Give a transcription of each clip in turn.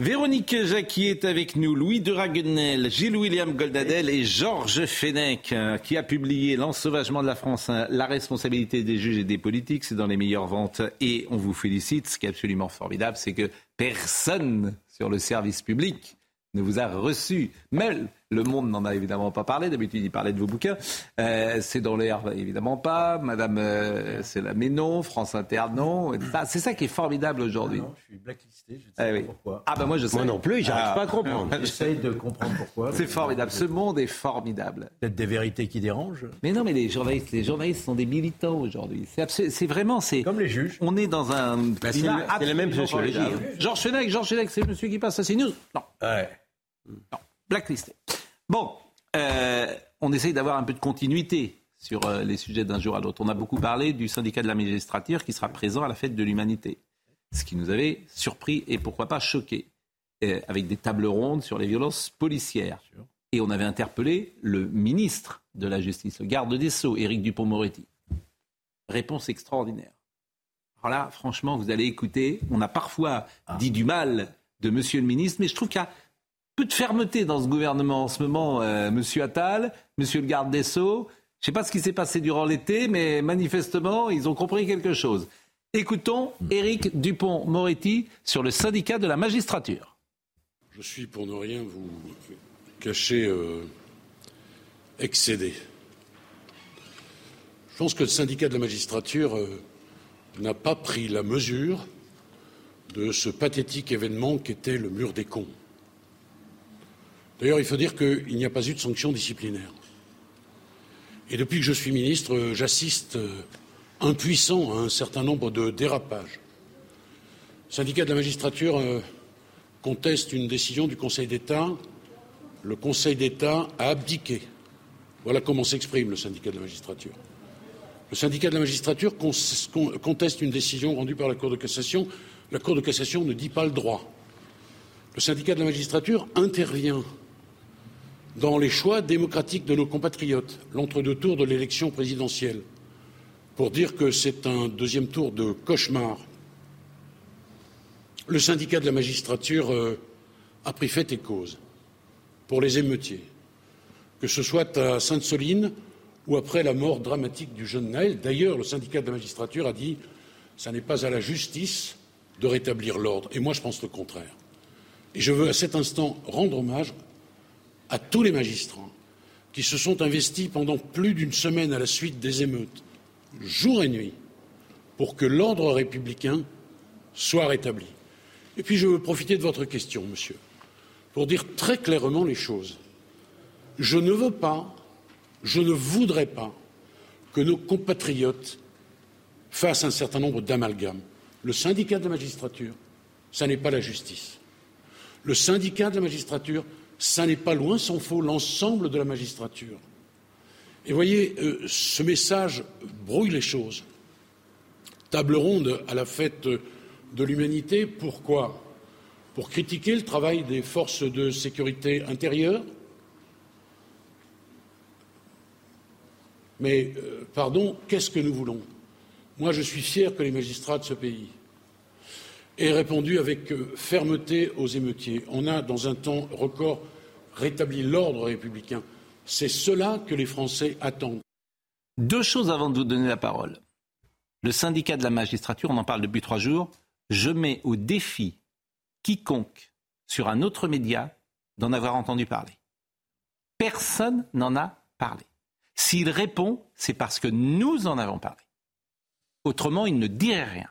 Véronique Jacqui est avec nous, Louis de Raguenel, Gilles-William Goldadel et Georges Fenech, euh, qui a publié L'ensauvagement de la France, hein, la responsabilité des juges et des politiques, c'est dans les meilleures ventes et on vous félicite. Ce qui est absolument formidable, c'est que personne sur le service public ne vous a reçu. Mais le Monde n'en a évidemment pas parlé. D'habitude, il parlait de vos bouquins. Euh, c'est dans l'air, évidemment pas. Madame, euh, c'est la mais non. France Inter, non. C'est ça qui est formidable aujourd'hui. Ah je suis blacklisté. Je ne sais Ah pas pourquoi. Ah ben moi je sais. Moi non plus, j'arrive Ah. pas à comprendre. J'essaye de comprendre pourquoi. C'est formidable. Ce monde est formidable. Peut-être des vérités qui dérangent. Mais non, mais les journalistes, les journalistes sont des militants aujourd'hui. C'est vraiment, c'est. Comme les juges. On est dans un Bah, c'est la même sociologie, formidable. Georges Fenech, Georges Fenech, c'est monsieur qui passe à CNews? Non, Ouais. non, blacklisté. Bon, euh, on essaye d'avoir un peu de continuité sur euh, les sujets d'un jour à l'autre. On a beaucoup parlé du syndicat de la magistrature qui sera présent à la fête de l'humanité. Ce qui nous avait surpris et pourquoi pas choqué, euh, avec des tables rondes sur les violences policières. Et on avait interpellé le ministre de la Justice, le garde des Sceaux, Éric Dupont-Moretti. Réponse extraordinaire. Alors là, franchement, vous allez écouter. On a parfois dit du mal de Monsieur le ministre, mais je trouve qu'il de fermeté dans ce gouvernement en ce moment. euh, Monsieur Attal, Monsieur le garde des Sceaux. Je ne sais pas ce qui s'est passé durant l'été, mais manifestement, ils ont compris quelque chose. Écoutons Éric Dupont-Moretti sur le syndicat de la magistrature. Je suis, pour ne rien vous cacher, euh, excédé. Je pense que le syndicat de la magistrature euh, n'a pas pris la mesure de ce pathétique événement qu'était le mur des cons. D'ailleurs, il faut dire qu'il n'y a pas eu de sanction disciplinaire. Et depuis que je suis ministre, j'assiste euh, impuissant à un certain nombre de dérapages. Le syndicat de la magistrature euh, conteste une décision du Conseil d'État. Le Conseil d'État a abdiqué. Voilà comment s'exprime le syndicat de la magistrature. Le syndicat de la magistrature con- con- conteste une décision rendue par la Cour de cassation. La Cour de cassation ne dit pas le droit. Le syndicat de la magistrature intervient dans les choix démocratiques de nos compatriotes, l'entre-deux tours de l'élection présidentielle, pour dire que c'est un deuxième tour de cauchemar. Le syndicat de la magistrature euh, a pris fait et cause pour les émeutiers, que ce soit à Sainte-Soline ou après la mort dramatique du jeune Naël. D'ailleurs, le syndicat de la magistrature a dit ça n'est pas à la justice de rétablir l'ordre. Et moi, je pense le contraire. Et je veux à cet instant rendre hommage à tous les magistrats qui se sont investis pendant plus d'une semaine à la suite des émeutes, jour et nuit, pour que l'ordre républicain soit rétabli. Et puis je veux profiter de votre question, monsieur, pour dire très clairement les choses. Je ne veux pas, je ne voudrais pas que nos compatriotes fassent un certain nombre d'amalgames. Le syndicat de la magistrature, ça n'est pas la justice. Le syndicat de la magistrature, ça n'est pas loin s'en faut l'ensemble de la magistrature. Et voyez, euh, ce message brouille les choses. Table ronde à la fête de l'humanité, pourquoi? Pour critiquer le travail des forces de sécurité intérieure Mais, euh, pardon, qu'est-ce que nous voulons? Moi, je suis fier que les magistrats de ce pays aient répondu avec euh, fermeté aux émeutiers. On a, dans un temps record, rétabli l'ordre républicain. C'est cela que les Français attendent. Deux choses avant de vous donner la parole. Le syndicat de la magistrature, on en parle depuis trois jours. Je mets au défi quiconque sur un autre média d'en avoir entendu parler. Personne n'en a parlé. S'il répond, c'est parce que nous en avons parlé. Autrement, il ne dirait rien.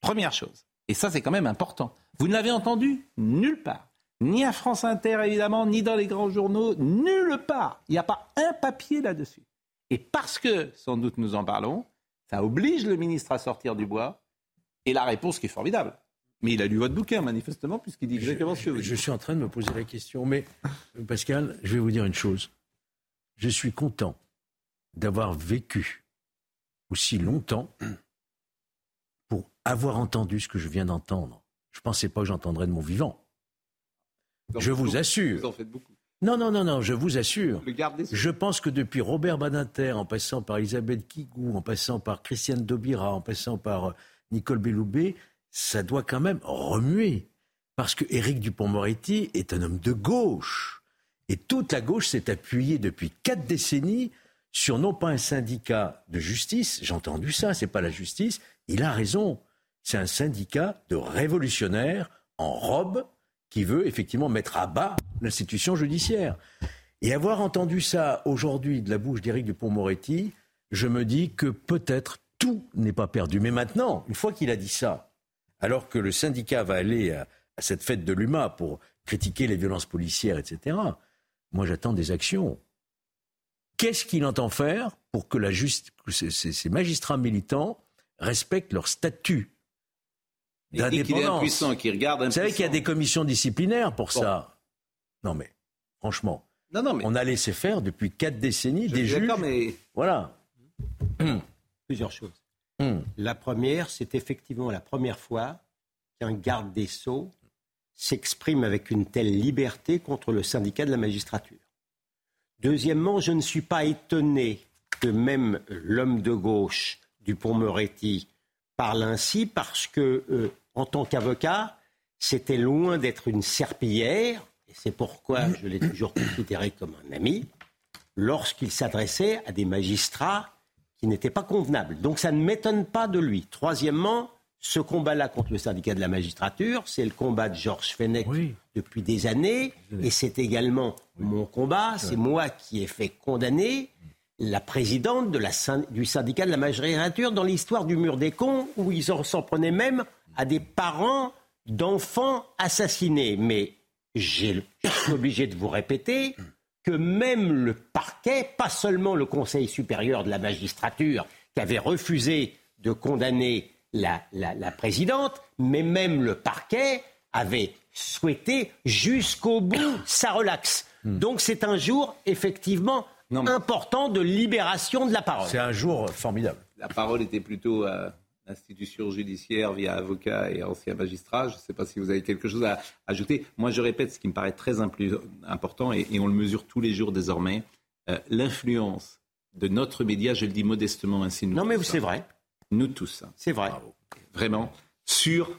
Première chose. Et ça, c'est quand même important. Vous ne l'avez entendu nulle part. Ni à France Inter, évidemment, ni dans les grands journaux, nulle part. Il n'y a pas un papier là-dessus. Et parce que, sans doute, nous en parlons, ça oblige le ministre à sortir du bois. Et la réponse qui est formidable. Mais il a lu votre bouquin, manifestement, puisqu'il dit exactement ce que vous Je suis en train de me poser la question. Mais, Pascal, je vais vous dire une chose. Je suis content d'avoir vécu aussi longtemps pour avoir entendu ce que je viens d'entendre. Je ne pensais pas que j'entendrais de mon vivant. Je vous assure. Vous en faites beaucoup. Non, non, non, non, je vous assure. Je pense que depuis Robert Badinter, en passant par Isabelle Kigou, en passant par Christiane Dobira, en passant par euh, Nicole Belloubet, ça doit quand même remuer. Parce que Éric Dupont-Moretti est un homme de gauche. Et toute la gauche s'est appuyée depuis quatre décennies sur non pas un syndicat de justice, j'ai entendu ça, c'est pas la justice, il a raison. C'est un syndicat de révolutionnaires en robe qui veut effectivement mettre à bas l'institution judiciaire. Et avoir entendu ça aujourd'hui de la bouche d'Éric Dupont-Moretti, je me dis que peut-être tout n'est pas perdu. Mais maintenant, une fois qu'il a dit ça, alors que le syndicat va aller à, cette fête de l'UMA pour critiquer les violences policières, etc., moi j'attends des actions. Qu'est-ce qu'il entend faire pour que, ces magistrats militants respectent leur statut d'indépendance qui regarde Vous savez qu'il y a des commissions disciplinaires pour ça. Non mais, franchement, non, non, mais... on a laissé faire depuis quatre décennies des juges. Mais... Voilà. Plusieurs choses. Hmm. La première, c'est effectivement la première fois qu'un garde des sceaux s'exprime avec une telle liberté contre le syndicat de la magistrature. Deuxièmement, je ne suis pas étonné que même l'homme de gauche, Dupont-Moretti, parle ainsi parce que, euh, en tant qu'avocat, c'était loin d'être une serpillière, et c'est pourquoi je l'ai toujours considéré comme un ami, lorsqu'il s'adressait à des magistrats qui n'étaient pas convenables. Donc ça ne m'étonne pas de lui. Troisièmement, ce combat-là contre le syndicat de la magistrature, c'est le combat de Georges Fenech depuis des années, et c'est également mon combat. C'est moi qui ai fait condamner la présidente de la, du syndicat de la magistrature dans l'histoire du mur des cons, où ils s'en prenaient même à des parents d'enfants assassinés. Mais je suis obligé de vous répéter que même le parquet, pas seulement le Conseil supérieur de la magistrature, qui avait refusé de condamner la, présidente, mais même le parquet avait souhaité jusqu'au bout ça relaxe. Hmm. Donc c'est un jour effectivement important de libération de la parole. C'est un jour formidable. La parole était plutôt à l'institution judiciaire via avocat et ancien magistrat. Je ne sais pas si vous avez quelque chose à ajouter. Moi, je répète ce qui me paraît très important et, on le mesure tous les jours désormais. Euh, l'influence de notre média, je le dis modestement ainsi. non, mais c'est vrai. Nous tous. Hein. C'est vrai. Vraiment. Sur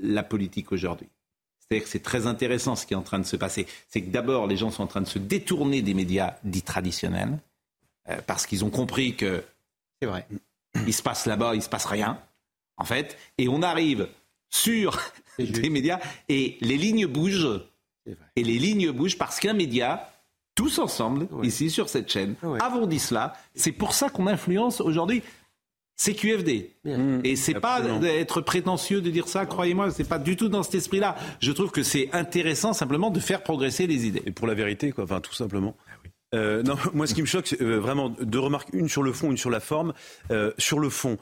la politique aujourd'hui. C'est-à-dire que c'est très intéressant ce qui est en train de se passer. C'est que d'abord, les gens sont en train de se détourner des médias dits traditionnels euh, parce qu'ils ont compris que. C'est vrai. Il se passe là-bas, il se passe rien, en fait. Et on arrive sur des médias et les lignes bougent. Et les lignes bougent parce qu'un média tous ensemble, ici sur cette chaîne, avons dit cela. C'est pour ça qu'on influence aujourd'hui c'est QFD. Mmh. et c'est pas d'être prétentieux de dire ça, croyez-moi, c'est pas du tout dans cet esprit-là. Je trouve que c'est intéressant simplement de faire progresser les idées. Et pour la vérité, quoi, enfin tout simplement. Euh, non, moi, ce qui me choque, c'est euh, vraiment deux remarques, une sur le fond, une sur la forme. Euh, sur le fond,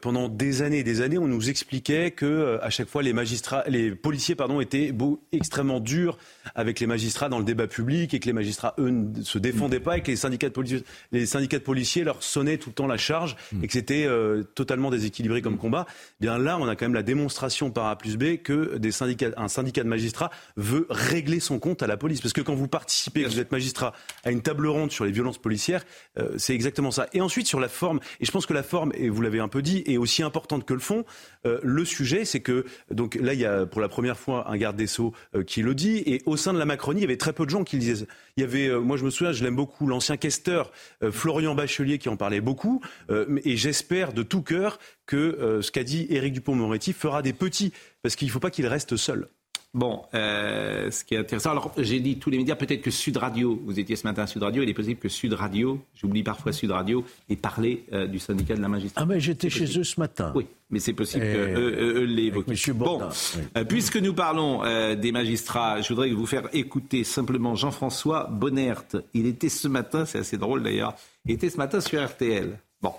pendant des années et des années, on nous expliquait que à chaque fois, les magistrats, les policiers, pardon, étaient beau, extrêmement durs avec les magistrats dans le débat public et que les magistrats, eux, ne se défendaient pas et que les syndicats de policiers, les syndicats de policiers leur sonnaient tout le temps la charge et que c'était totalement déséquilibré comme combat. Eh bien là, on a quand même la démonstration par A plus B que des syndicats, un syndicat de magistrats veut régler son compte à la police. Parce que quand vous participez, que vous êtes magistrat, à une une table ronde sur les violences policières, euh, c'est exactement ça. Et ensuite sur la forme, et je pense que la forme, et vous l'avez un peu dit, est aussi importante que le fond. Euh, le sujet, c'est que donc là, il y a pour la première fois un garde des sceaux euh, qui le dit, et au sein de la Macronie, il y avait très peu de gens qui le disaient. Il y avait, moi je me souviens, je l'aime beaucoup, l'ancien questeur Florian Bachelier qui en parlait beaucoup, et j'espère de tout cœur que ce qu'a dit Éric Dupont-Moretti fera des petits, parce qu'il ne faut pas qu'il reste seul. Bon, euh, ce qui est intéressant, alors j'ai dit tous les médias, peut-être que Sud Radio, vous étiez ce matin à Sud Radio, il est possible que Sud Radio, j'oublie parfois Sud Radio, ait parlé euh, du syndicat de la magistrature. Ah mais j'étais chez eux ce matin. Oui, mais c'est possible qu'eux l'aient évoqué. Bon, euh, puisque nous parlons des magistrats, je voudrais vous faire écouter simplement Jean-François Bonnert. Il était ce matin, c'est assez drôle d'ailleurs, il était ce matin sur RTL. Bon,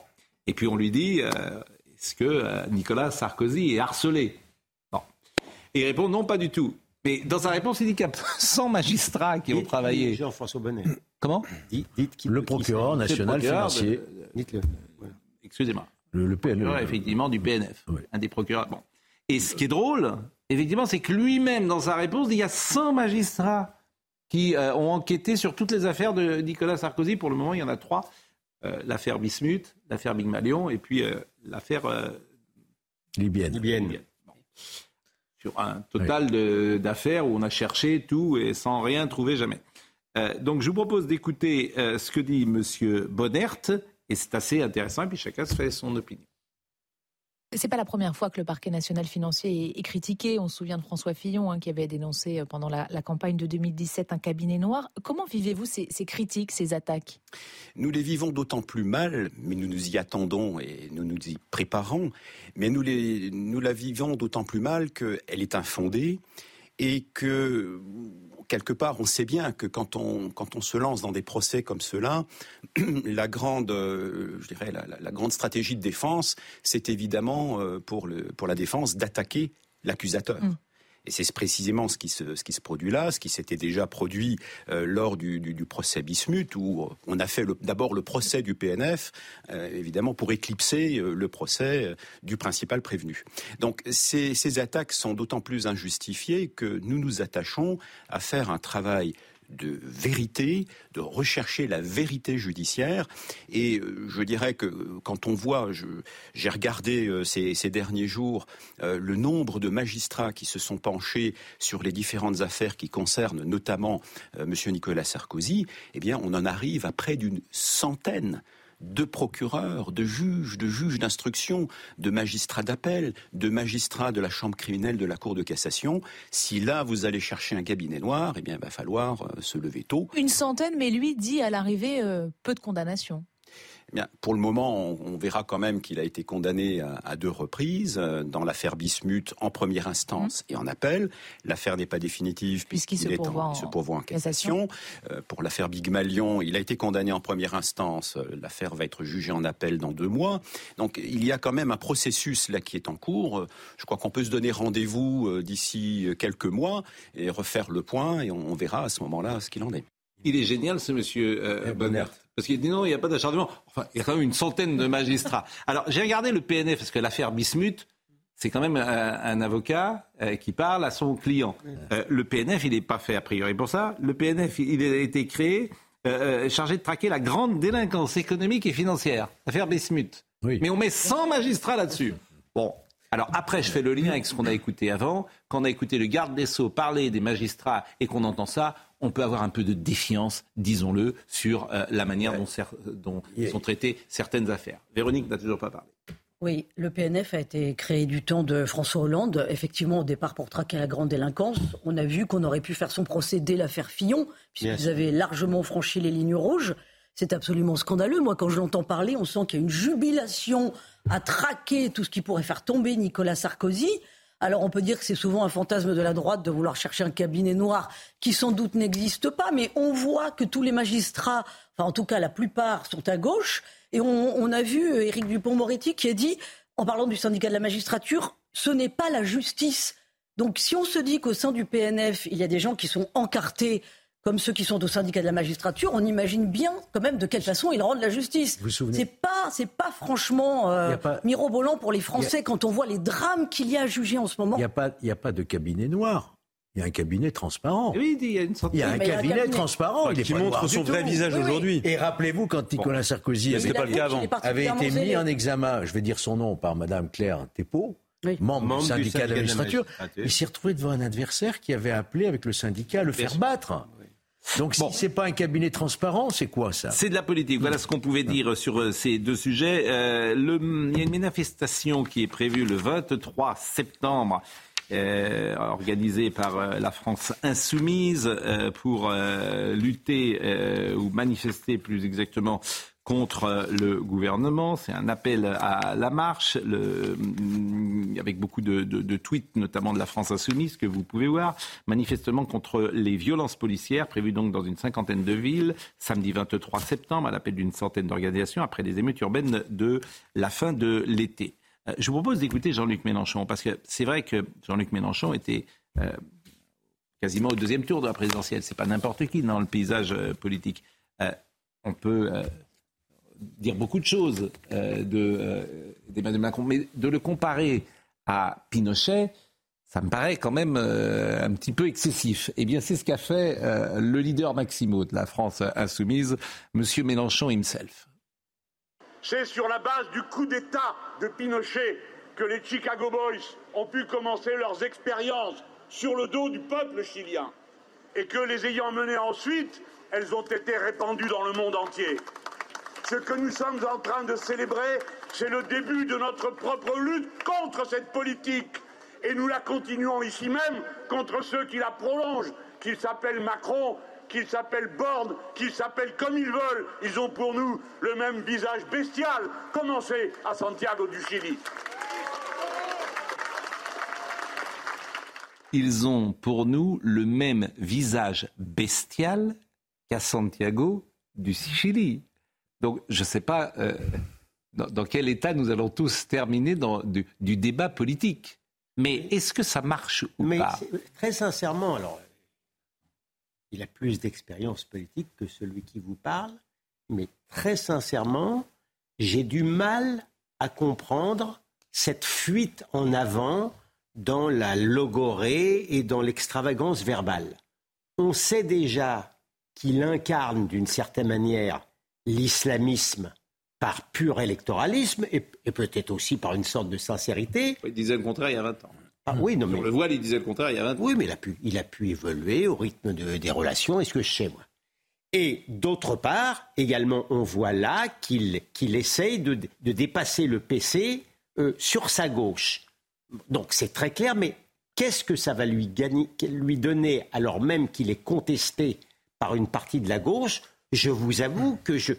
et puis on lui dit Est-ce que Nicolas Sarkozy est harcelé? Et il répond non, pas du tout. Mais dans sa réponse, il dit qu'il y a 100 magistrats qui ont travaillé. Jean-François Bonnet. Comment? Dites, Le procureur national financier. Dites-le. Excusez-moi. Le, PNF. effectivement, du PNF. Un des procureurs. Bon. Et ce qui est drôle, effectivement, c'est que lui-même, dans sa réponse, il y a 100 magistrats qui euh, ont enquêté sur toutes les affaires de Nicolas Sarkozy. Pour le moment, il y en a trois. Euh, l'affaire Bismuth, l'affaire Big Malion et puis euh, l'affaire libyenne. libyenne. Sur un total d'affaires où on a cherché tout et sans rien trouver jamais. donc je vous propose d'écouter ce que dit M. Bonnert et c'est assez intéressant et puis chacun se fait son opinion. C'est pas la première fois que le parquet national financier est, critiqué. On se souvient de François Fillon hein, qui avait dénoncé euh, pendant la, campagne de 2017 un cabinet noir. Comment vivez-vous ces, critiques, ces attaques? Nous les vivons d'autant plus mal, mais nous nous y attendons et nous nous y préparons. Mais nous, nous la vivons d'autant plus mal qu'elle est infondée et que quelque part, on sait bien que quand on, se lance dans des procès comme grande, euh, la, grande stratégie de défense, c'est évidemment euh, pour la défense d'attaquer l'accusateur. Mm. Et c'est précisément ce qui se, produit là, ce qui s'était déjà produit euh, lors du, procès Bismuth, où on a fait d'abord le procès du PNF, euh, évidemment pour éclipser euh, le procès du principal prévenu. Donc ces attaques sont d'autant plus injustifiées que nous nous attachons à faire un travail de vérité, de rechercher la vérité judiciaire. Et euh, je dirais que quand on voit, j'ai regardé euh, ces, derniers jours euh, le nombre de magistrats qui se sont penchés sur les différentes affaires qui concernent notamment M. Nicolas Sarkozy, eh bien, on en arrive à près d'une centaine de procureurs, de juges, de juges d'instruction, de magistrats d'appel, de magistrats de la chambre criminelle de la Cour de cassation. Si là, vous allez chercher un cabinet noir, eh bien, il va falloir euh, se lever tôt. Une centaine, mais lui dit à l'arrivée euh, peu de condamnations. Eh pour le moment, on, verra quand même qu'il a été condamné à, deux reprises, euh, dans l'affaire Bismuth en première instance mmh. et en appel. L'affaire n'est pas définitive puisqu'il se, pourvoit en, cassation. Euh, pour l'affaire Big Malion, il a été condamné en première instance. Euh, l'affaire va être jugée en appel dans deux mois. Donc il y a quand même un processus là qui est en cours. Je crois qu'on peut se donner rendez-vous d'ici quelques mois et refaire le point et on, verra à ce moment-là ce qu'il en est. Il est génial ce monsieur euh, Bonnert. Parce qu'il dit non, il n'y a pas d'acharnement. Enfin, il y a quand même une centaine de magistrats. Alors, j'ai regardé le PNF, parce que l'affaire Bismuth, c'est quand même un, avocat euh, qui parle à son client. Euh, le PNF, il n'est pas fait a priori pour ça. Le PNF, il a été créé, euh, chargé de traquer la grande délinquance économique et financière. L'affaire Bismuth. Mais on met 100 magistrats là-dessus. Bon, alors après, je fais le lien avec ce qu'on a écouté avant. Quand on a écouté le garde des Sceaux parler des magistrats et qu'on entend ça, on peut avoir un peu de défiance, disons-le, sur euh, la manière dont, sont traitées certaines affaires. Véronique n'a toujours pas parlé. Oui, le PNF a été créé du temps de François Hollande, effectivement au départ pour traquer la grande délinquance. On a vu qu'on aurait pu faire son procès dès l'affaire Fillon, puisque vous avez largement franchi les lignes rouges. C'est absolument scandaleux. Moi, quand je l'entends parler, on sent qu'il y a une jubilation à traquer tout ce qui pourrait faire tomber Nicolas Sarkozy. Alors on peut dire que c'est souvent un fantasme de la droite de vouloir chercher un cabinet noir qui sans doute n'existe pas, mais on voit que tous les magistrats, enfin en tout cas la plupart, sont à gauche. Et on, a vu Éric Dupont-Moretti qui a dit, en parlant du syndicat de la magistrature, ce n'est pas la justice. Donc si on se dit qu'au sein du PNF, il y a des gens qui sont encartés comme ceux qui sont au syndicat de la magistrature, on imagine bien quand même de quelle façon ils rendent la justice. C'est pas, c'est pas franchement euh, mirobolant pour les Français quand on voit les drames qu'il y a à juger en ce moment. Il n'y a pas, il a pas de cabinet noir. Il y a un cabinet transparent. Oui, il y a une Il y a un cabinet, transparent qui montre son vrai visage aujourd'hui. Et rappelez-vous quand Nicolas Sarkozy avait, été mis en examen, je vais dire son nom par Madame Claire Thépeau, membre, du syndicat de la magistrature, il s'est retrouvé devant un adversaire qui avait appelé avec le syndicat à le faire battre. Donc si ce n'est pas un cabinet transparent, c'est quoi ça? C'est de la politique. Voilà ce qu'on pouvait dire sur euh, ces deux sujets. Euh, il y a une manifestation qui est prévue le 23 septembre. Euh, organisée par la France insoumise pour lutter ou manifester plus exactement contre euh, le gouvernement. C'est un appel à la marche, mm, avec beaucoup de, tweets, notamment de la France insoumise, que vous pouvez voir, manifestement contre les violences policières, prévues donc dans une cinquantaine de villes, samedi 23 septembre, à l'appel d'une centaine d'organisations, après les émeutes urbaines de la fin de l'été. je vous propose d'écouter Jean-Luc Mélenchon, parce que c'est vrai que Jean-Luc Mélenchon était quasiment au deuxième tour de la présidentielle. C'est pas n'importe qui dans le paysage politique. on peut dire beaucoup de choses d'Emmanuel Macron, mais de le comparer à Pinochet, ça me paraît quand même euh, un petit peu excessif. Eh bien, c'est ce qu'a fait euh, le leader Maximo de la France insoumise, M. Mélenchon himself. C'est sur la base du coup d'État de Pinochet que les Chicago Boys ont pu commencer leurs expériences sur le dos du peuple chilien et que les ayant menées ensuite, elles ont été répandues dans le monde entier. Ce que nous sommes en train de célébrer, c'est le début de notre propre lutte contre cette politique et nous la continuons ici même contre ceux qui la prolongent, qu'ils s'appellent Macron, qu'ils s'appellent Borne, qu'ils s'appellent comme ils veulent. Ils ont pour nous le même visage bestial. Commencez à Santiago du Chili? Ils ont pour nous le même visage bestial qu'à Santiago du Chili. Donc je ne sais pas euh, dans, quel état nous allons tous terminer dans, du débat politique. Mais est-ce que ça marche ou mais pas Très sincèrement, alors, il a plus d'expérience politique que celui qui vous parle, mais très sincèrement, j'ai du mal à comprendre cette fuite en avant dans la logorée et dans l'extravagance verbale. On sait déjà qu'il incarne d'une certaine manière l'islamisme par pur électoralisme et, peut-être aussi par une sorte de sincérité. Il disait le contraire il y a 20 ans. Ah, oui, non, mais... le voile, il disait le contraire il y a 20 ans. Oui, mais il a pu, il a pu évoluer au rythme des relations, est-ce que je sais, moi Et d'autre part, également, on voit là qu'il essaye de, de, dépasser le PC euh, sur sa gauche. Donc c'est très clair, mais qu'est-ce que ça va lui, gagner, lui donner alors même qu'il est contesté par une partie de la gauche Je vous avoue que je,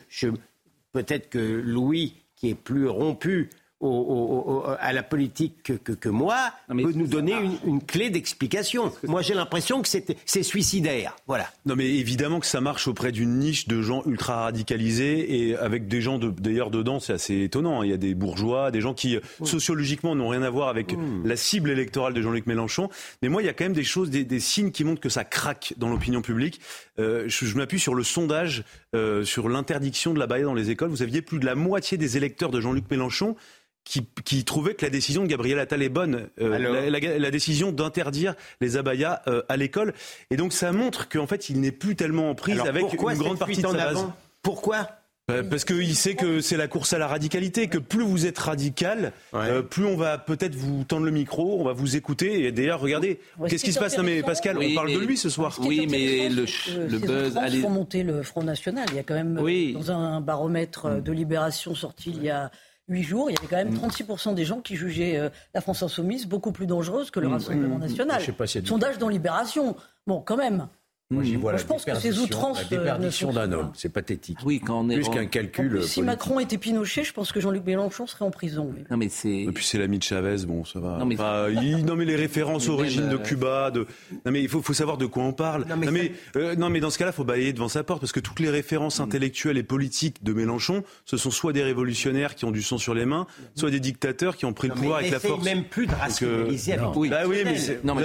peut-être que Louis, qui est plus rompu à la politique que, moi, peut nous donner une, clé d'explication. Moi, j'ai l'impression que c'est suicidaire. Voilà. Non, mais évidemment que ça marche auprès d'une niche de gens ultra radicalisés et avec des gens d'ailleurs dedans, c'est assez étonnant. Il y a des bourgeois, des gens qui sociologiquement n'ont rien à voir avec la cible électorale de Jean-Luc Mélenchon. Mais moi, il y a quand même des choses, des, signes qui montrent que ça craque dans l'opinion publique. Euh, je, m'appuie sur le sondage euh, sur l'interdiction de la baïa dans les écoles. Vous aviez plus de la moitié des électeurs de Jean-Luc Mélenchon qui, qui, trouvait que la décision de Gabriel Attal est bonne, euh, la, décision d'interdire les abayas euh, à l'école. Et donc ça montre qu'en fait, il n'est plus tellement en prise avec une grande partie de sa base. Pourquoi? Bah, parce qu'il sait que c'est la course à la radicalité, que plus vous êtes radical, euh, plus on va peut-être vous tendre le micro, on va vous écouter. Et d'ailleurs, regardez, qu'est-ce qui se passe? Non mais Pascal, on parle de lui ce soir. Oui, mais le, le buzz... Allez... font monter le Front National. Il y a quand même, dans un baromètre de libération sorti il y a huit jours, il y avait quand même 36% mm. des gens qui jugeaient euh, la France insoumise beaucoup plus dangereuse que le mm. Rassemblement mm. national. Sondage dans Libération. Bon, quand même. Moi, j'y vois je pense que ces outrances. La euh, déperdition d'un homme, c'est pathétique. Oui, quand on est. Plus qu'un calcul. si Macron était Pinochet, je pense que Jean-Luc Mélenchon serait en prison. Non, mais c'est. Et puis c'est l'ami de Chavez, bon, ça va. Non, mais, non, mais les références aux origines de euh, Cuba, de. Non, mais il faut, faut, savoir de quoi on parle. Non, mais, euh, non, mais, dans ce cas-là, il faut balayer devant sa porte, parce que toutes les références mm. intellectuelles et politiques de Mélenchon, ce sont soit des révolutionnaires qui ont du sang sur les mains, soit des dictateurs qui ont pris le pouvoir avec la force. même plus de rationaliser avec oui. Bah oui, mais non, mais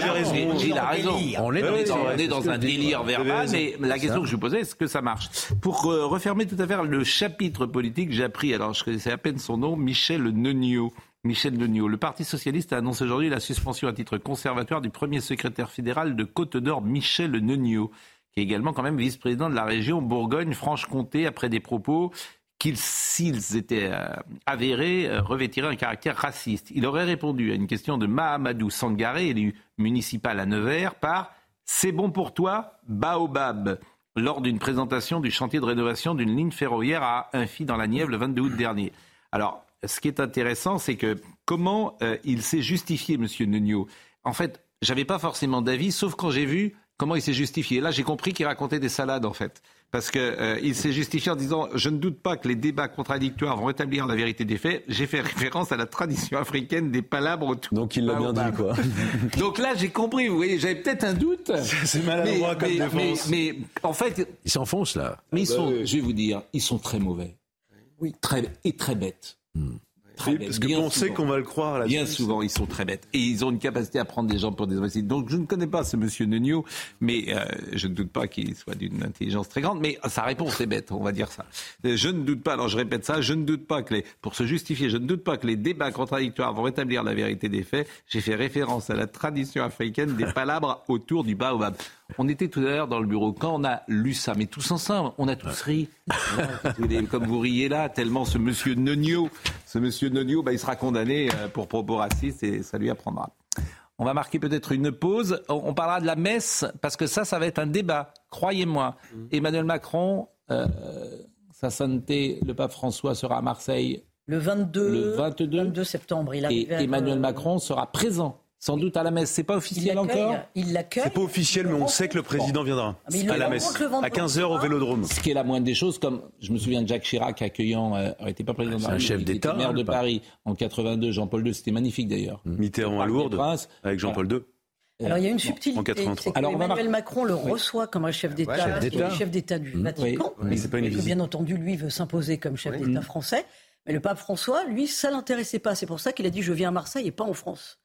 Gilles a raison. On est dans un délire verbal, mais la question que je vous posais, est-ce que ça marche? Pour euh, refermer tout à fait le chapitre politique, j'ai appris, alors je connaissais à peine son nom, Michel Neuniot. Michel Neuniot. Le Parti socialiste a annoncé aujourd'hui la suspension à titre conservatoire du premier secrétaire fédéral de Côte d'Or, Michel Neuniot, qui est également quand même vice-président de la région Bourgogne-Franche-Comté, après des propos qu'ils, s'ils étaient euh, avérés, euh, revêtiraient un caractère raciste. Il aurait répondu à une question de Mahamadou Sangaré, élu municipal à Nevers, par c'est bon pour toi, Baobab, lors d'une présentation du chantier de rénovation d'une ligne ferroviaire à Infi dans la Nièvre le 22 août dernier. Alors, ce qui est intéressant, c'est que comment euh, il s'est justifié, Monsieur Nuno. En fait, j'avais pas forcément d'avis, sauf quand j'ai vu comment il s'est justifié. Là, j'ai compris qu'il racontait des salades, en fait parce qu'il euh, s'est justifié en disant je ne doute pas que les débats contradictoires vont rétablir la vérité des faits. J'ai fait référence à la tradition africaine des palabres autour. Donc il l'a bien dit quoi. Donc là j'ai compris. Vous voyez, j'avais peut-être un doute. C'est maladroit comme défense. Mais, en fait, ils s'enfoncent là. Mais ils ah bah sont, je vais vous dire, ils sont très mauvais. Oui. Très et très bêtes. Hmm. Très Parce que on sait qu'on va le croire. Là bien souvent, ils sont très bêtes. Et ils ont une capacité à prendre des gens pour des imbéciles. Donc je ne connais pas ce monsieur Nenio, mais euh, je ne doute pas qu'il soit d'une intelligence très grande. Mais sa réponse est bête, on va dire ça. Je ne doute pas, alors je répète ça, je ne doute pas que les, pour se justifier, je ne doute pas que les débats contradictoires vont rétablir la vérité des faits. J'ai fait référence à la tradition africaine des palabres autour du baobab. On était tout à l'heure dans le bureau quand on a lu ça, mais tous ensemble, on a tous ri. Comme vous riez là, tellement ce monsieur Nonio, ce monsieur Nonio, bah, il sera condamné euh, pour propos racistes et ça lui apprendra. On va marquer peut-être une pause. On parlera de la messe parce que ça, ça va être un débat. Croyez-moi. Emmanuel Macron, euh, sa sainteté, le pape François sera à Marseille le 22, le 22, septembre. Il et Emmanuel Macron sera présent sans doute à la messe. C'est pas officiel encore Il l'accueille. C'est pas officiel, mais on sait que le président viendra ah, à la messe, à 15h au Vélodrome. Ce qui est la moindre des choses, comme je me souviens de Jacques Chirac accueillant, euh, n'était pas président de la chef d'État, maire de Paris en 82, Jean-Paul II, c'était magnifique d'ailleurs. Mmh. Mitterrand à Lourdes, avec Jean-Paul II. Alors il y a une subtilité, c'est que Emmanuel Macron le reçoit comme un chef d'État, chef d'État du Vatican, mais c'est pas une bien entendu lui veut s'imposer comme chef d'État français. Mais le pape François, lui, ça l'intéressait pas. C'est pour ça qu'il a dit je viens à Marseille et pas en France.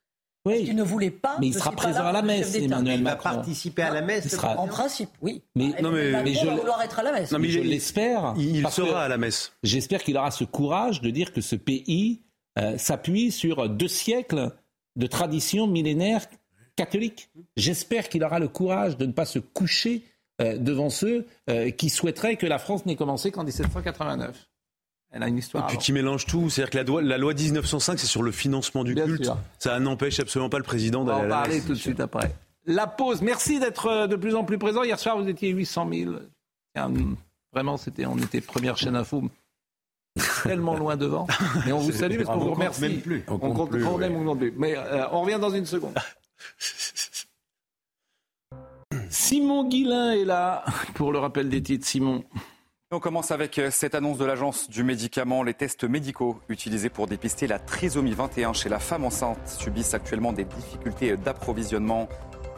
Oui. Il ne voulait pas. Mais il sera présent à la messe, Emmanuel Macron. Il va participer à la messe. En principe, oui. Mais, non, mais, mais je vouloir être à la messe. Non, mais je l'espère. Il, sera à la messe. J'espère qu'il aura ce courage de dire que ce pays euh, s'appuie sur deux siècles de tradition millénaire catholique. J'espère qu'il aura le courage de ne pas se coucher euh, devant ceux euh, qui souhaiteraient que la France n'ait commencé qu'en 1789. Elle a une histoire. Et puis tu mélanges tout. C'est-à-dire que la loi, la loi 1905, c'est sur le financement du culte. Ça n'empêche absolument pas le président d'aller à la parler tout de suite après. La pause. Merci d'être euh, de plus en plus présent. Hier soir, vous étiez 800 000. Vraiment, c'était, on était première chaîne info. Tellement loin devant. Mais on vous salue parce qu'on vous remercie. Même plus. On, compte, plus, plus. Mais euh, on revient dans une seconde. Simon Guillain est là pour le rappel des titres. Simon. On commence avec euh, cette annonce de l'Agence du médicament. Les tests médicaux utilisés pour dépister la trisomie 21 chez la femme enceinte subissent actuellement des difficultés d'approvisionnement.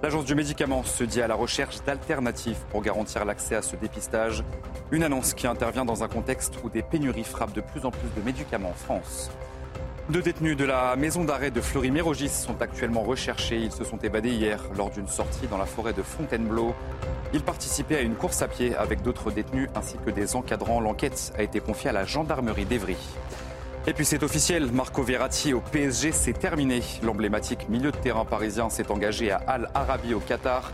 L'Agence du médicament se dit à la recherche d'alternatives pour garantir l'accès à ce dépistage. Une annonce qui intervient dans un contexte où des pénuries frappent de plus en plus de médicaments en France. Deux détenus de la maison d'arrêt de Fleury-Mérogis sont actuellement recherchés. Ils se sont évadés hier lors d'une sortie dans la forêt de Fontainebleau. Ils participaient à une course à pied avec d'autres détenus ainsi que des encadrants. L'enquête a été confiée à la gendarmerie d'Evry. Et puis c'est officiel, Marco Verratti au PSG, c'est terminé. L'emblématique milieu de terrain parisien s'est engagé à Al Arabi au Qatar.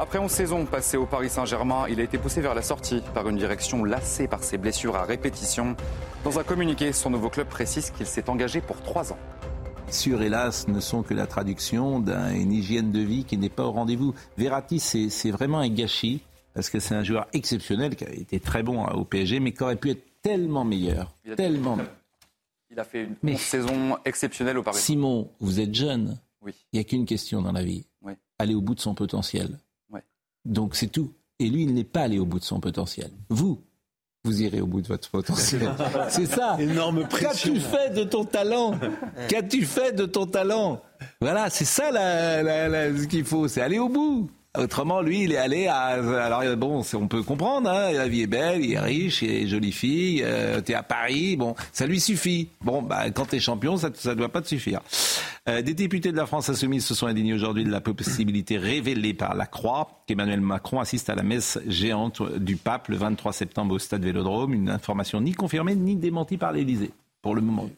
Après 11 saisons passées au Paris Saint-Germain, il a été poussé vers la sortie par une direction lassée par ses blessures à répétition. Dans un communiqué, son nouveau club précise qu'il s'est engagé pour trois ans. Sur hélas, ne sont que la traduction d'une hygiène de vie qui n'est pas au rendez-vous. Verratti, c'est vraiment un gâchis, parce que c'est un joueur exceptionnel qui a été très bon au PSG, mais qui aurait pu être tellement meilleur. Il tellement. Il a fait une saison exceptionnelle au Paris. Simon, vous êtes jeune. Oui. Il n'y a qu'une question dans la vie. Aller au bout de son potentiel. Donc c'est tout. Et lui, il n'est pas allé au bout de son potentiel. Vous, vous irez au bout de votre potentiel. C'est ça. Énorme pression. Qu'as-tu fait de ton talent? Qu'as-tu fait de ton talent? Voilà, c'est ça ce qu'il faut, c'est aller au bout. Autrement, lui, il est allé à. Alors, bon, on peut comprendre, hein, la vie est belle, il est riche, il est jolie fille, euh, t'es à Paris, bon, ça lui suffit. Bon, bah, quand t'es champion, ça ne doit pas te suffire. Euh, des députés de la France Insoumise se sont indignés aujourd'hui de la possibilité révélée par la Croix qu'Emmanuel Macron assiste à la messe géante du pape le 23 septembre au stade Vélodrome. Une information ni confirmée ni démentie par l'Élysée, pour le moment.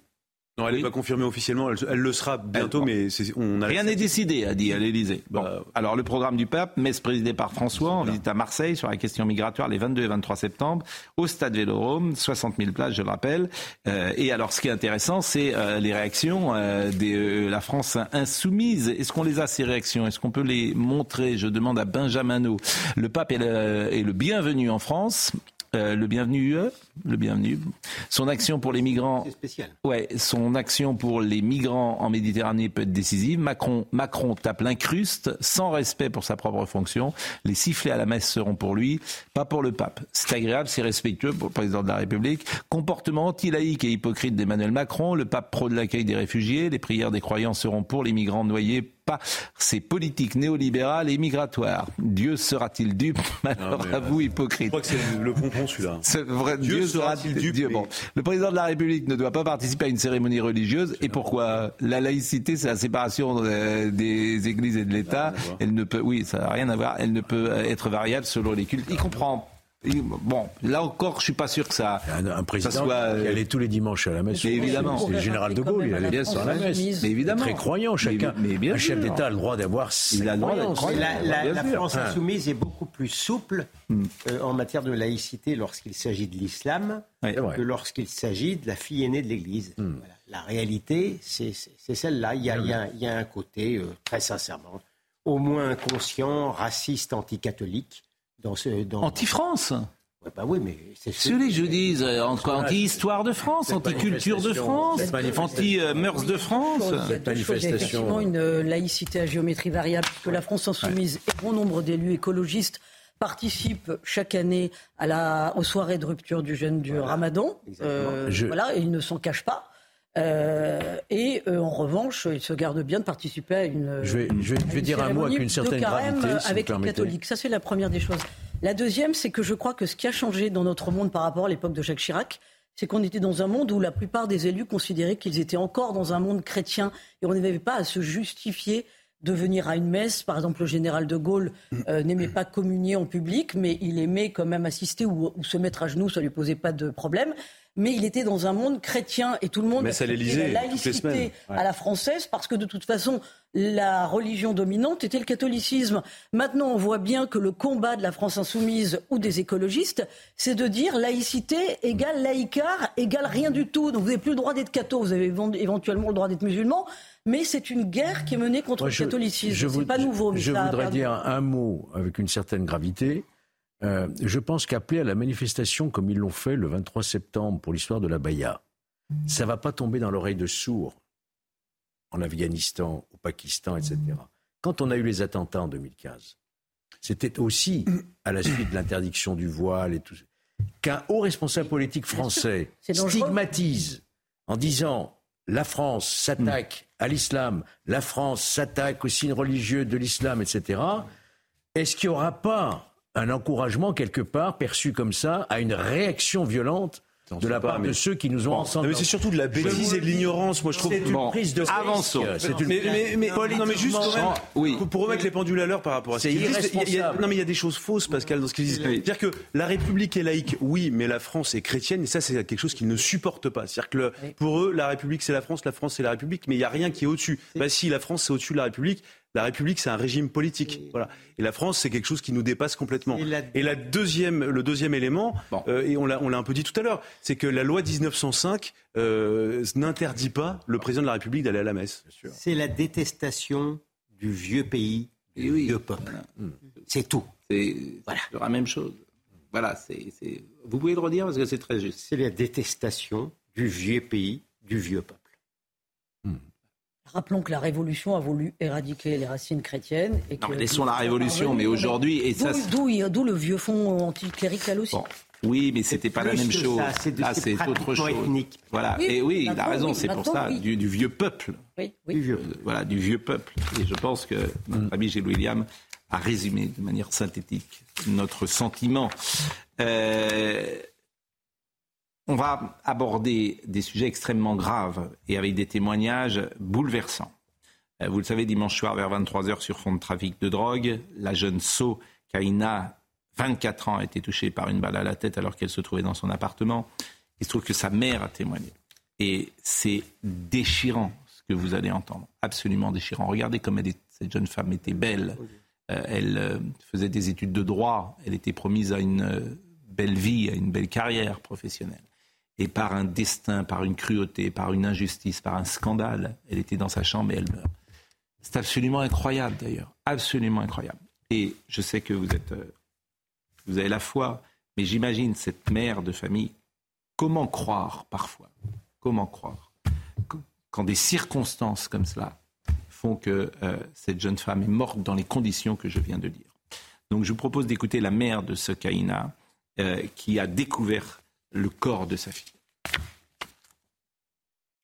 Non, elle n'est pas confirmée officiellement, elle, le sera bientôt, mais on a... Rien n'est décidé, a dit à l'Elysée. Bon. Euh, alors le programme du pape, messe présidée par François, en visite à Marseille sur la question migratoire les 22 et 23 septembre, au stade Vélorome, 60 000 places, je le rappelle. Euh, et alors ce qui est intéressant, c'est euh, les réactions de la France insoumise. Est-ce qu'on les a, ces réactions? Est-ce qu'on peut les montrer? Je demande à Benjamin Le pape est le bienvenu en France. Euh, le bienvenu UE, le bienvenu. Son action pour les migrants. C'est spécial. Ouais, son action pour les migrants en Méditerranée peut être décisive. Macron, Macron tape l'incruste, sans respect pour sa propre fonction. Les sifflets à la messe seront pour lui, pas pour le pape. C'est agréable, c'est respectueux pour le président de la République. Comportement anti-laïque et hypocrite d'Emmanuel Macron. Le pape pro de l'accueil des réfugiés. Les prières des croyants seront pour les migrants noyés pas ces politiques néolibérales et migratoires. Dieu sera-t-il dupe Alors à vous, hypocrite. Je crois que c'est le pompon celui-là. Dieu, sera-t-il dupe bon. Le président de la République ne doit pas participer à une cérémonie religieuse. Et pourquoi La laïcité, c'est la séparation euh, des églises et de l'État. Elle ne peut, oui, ça n'a rien à voir. Elle ne peut être variable selon les cultes. Il comprend Bon, là encore, je suis pas sûr que ça. Un, président soit, qui allait tous les dimanches à la messe. Mais évidemment, c'est le général de Gaulle, il allait bien sur la messe. Mais évidemment, très croyant chacun. Mais, bien un chef d'État a le droit d'avoir. Il a le droit La, la, France hein. insoumise est beaucoup plus souple hmm. euh, en matière de laïcité lorsqu'il s'agit de l'islam que lorsqu'il s'agit de la fille aînée de l'Église. Hmm. La réalité, c'est celle-là. Il, il, y a un côté, euh, très sincèrement, au moins inconscient, raciste, anticatholique Anti-France bah oui, mais c'est ce que je dis, euh, anti-histoire de France, anti-culture de France, anti-mœurs de France. Cette manifestation. une euh, laïcité à géométrie variable, puisque la France insoumise et bon nombre d'élus écologistes participent chaque année à la, aux soirées de rupture du jeûne du Ramadan. Euh, voilà, et ils ne s'en cachent pas. Euh, et euh, en revanche, il se garde bien de participer à une. Je vais, je vais, dire un mot avec une certaine gravité. avec les catholiques. Ça, c'est la première des choses. La deuxième, c'est que je crois que ce qui a changé dans notre monde par rapport à l'époque de Jacques Chirac, c'est qu'on était dans un monde où la plupart des élus considéraient qu'ils étaient encore dans un monde chrétien et on n'avait pas à se justifier de venir à une messe. Par exemple, le général de Gaulle euh, n'aimait pas communier en public, mais il aimait quand même assister ou, ou, se mettre à genoux, ça lui posait pas de problème mais il était dans un monde chrétien et tout le monde a la laïcité à la française parce que de toute façon la religion dominante était le catholicisme. Maintenant, on voit bien que le combat de la France insoumise ou des écologistes, c'est de dire laïcité égale laïcard égale rien du tout. Donc vous n'avez plus le droit d'être catho, vous avez éventuellement le droit d'être musulman, mais c'est une guerre qui est menée contre le catholicisme. Je, n'est pas nouveau. je voudrais dire un mot avec une certaine gravité. Euh, je pense qu'appeler à la manifestation comme ils l'ont fait le 23 septembre pour l'histoire de la Baïa, ça va pas tomber dans l'oreille de sourds en Afghanistan, au Pakistan, etc. Quand on a eu les attentats en 2015, c'était aussi à la suite de l'interdiction du voile et tout qu'un haut responsable politique français stigmatise en disant la France s'attaque à l'islam, la France s'attaque aux signes religieux de l'islam, etc. Est-ce qu'il n'y aura pas un encouragement quelque part perçu comme ça à une réaction violente de la part de ceux qui nous ont ensemble. Mais c'est surtout de la bêtise et de l'ignorance, moi je trouve. C'est une prise de avançons. C'est une mais, mais, non, mais juste quand même, oui. pour remettre les pendules à l'heure par rapport à ce qu'ils disent. non, mais il y a des choses fausses, Pascal, dans ce qu'ils disent. C'est-à-dire que la République est laïque, oui, mais la France est chrétienne, et ça, c'est quelque chose qu'ils ne supportent pas. C'est-à-dire que pour eux, la République, c'est la France, la France, c'est la République, mais il n'y a rien qui est au-dessus. Bah si, la France, c'est au-dessus de la République, la République, c'est un régime politique. Et... Voilà. Et la France, c'est quelque chose qui nous dépasse complètement. Et, la... deuxième, le deuxième élément, euh, et on l'a, un peu dit tout à l'heure, c'est que la loi 1905 euh, n'interdit pas le président de la République d'aller à la messe. C'est la détestation du vieux pays, du vieux peuple. C'est tout. C'est la même chose. Voilà, c'est, vous pouvez le redire parce que c'est très juste. C'est la détestation du vieux pays, du vieux peuple. Rappelons que la Révolution a voulu éradiquer les racines chrétiennes. Et non, mais laissons la Révolution, mais aujourd'hui... et ça, D'où le vieux fond anticlérical aussi. Oui, mais c'était pas la même chose. Ah, c'est autre chose. Ethnique. Voilà. et oui, il a raison, c'est pour ça, du, vieux peuple. Oui, Du vieux. Voilà, du vieux peuple. Et je pense que notre mm. ami Gilles William a résumé de manière synthétique notre sentiment. Euh, on va aborder des sujets extrêmement graves et avec des témoignages bouleversants. Euh, vous le savez, dimanche soir vers 23h sur fond de trafic de drogue, la jeune So Kaina, 24 ans, a été touchée par une balle à la tête alors qu'elle se trouvait dans son appartement. Il se trouve que sa mère a témoigné. Et c'est déchirant ce que vous allez entendre, absolument déchirant. Regardez comme cette jeune femme était belle. Euh, elle euh, faisait des études de droit, elle était promise à une belle vie, à une belle carrière professionnelle et par un destin, par une cruauté, par une injustice, par un scandale, elle était dans sa chambre et elle meurt. C'est absolument incroyable d'ailleurs, absolument incroyable. Et je sais que vous êtes, euh, vous avez la foi, mais j'imagine cette mère de famille. Comment croire parfois? Comment croire? Quand des circonstances comme cela font que euh, cette jeune femme est morte dans les conditions que je viens de dire. Donc je vous propose d'écouter la mère de ce euh, qui a découvert le corps de sa fille.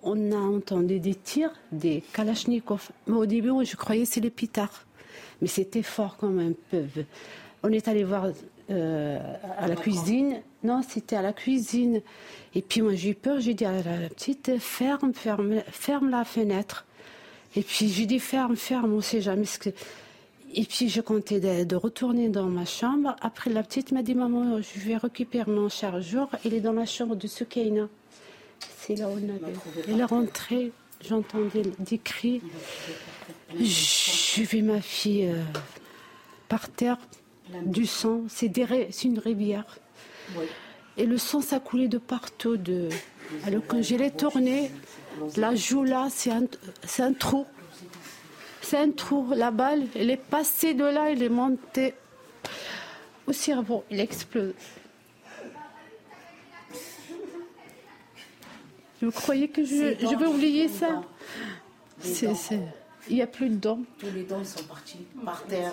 on a entendu des tirs, des kalachnikovs. Mais au début, je croyais que c'est les pitards. Mais c'était fort quand même. On est allé voir euh, à la cuisine. Non, c'était à la cuisine. Et puis moi, j'ai eu peur. J'ai dit à la petite, ferme, ferme, ferme la fenêtre. Et puis j'ai dit, ferme, ferme, on ne sait jamais ce que... Et puis je comptais de, retourner dans ma chambre. Après, la petite m'a dit, maman, je vais récupérer mon chargeur. Il est dans la chambre de Soukaina. C'est là où on avait. Elle est rentrée, j'entendais des cris. J'ai vu ma fille euh, par terre, du sang. C'est une rivière. Et le sang, ça coulait de partout. De... Alors quand je l'ai tourné, la joue là, c'est un, un trou. C'est un trou. La balle, elle est passée de là, elle est montée au cerveau. Il explose. Je croyais que je, je vais oublier ça? Il n'y a plus de dents. Tous les dents sont partis par terre.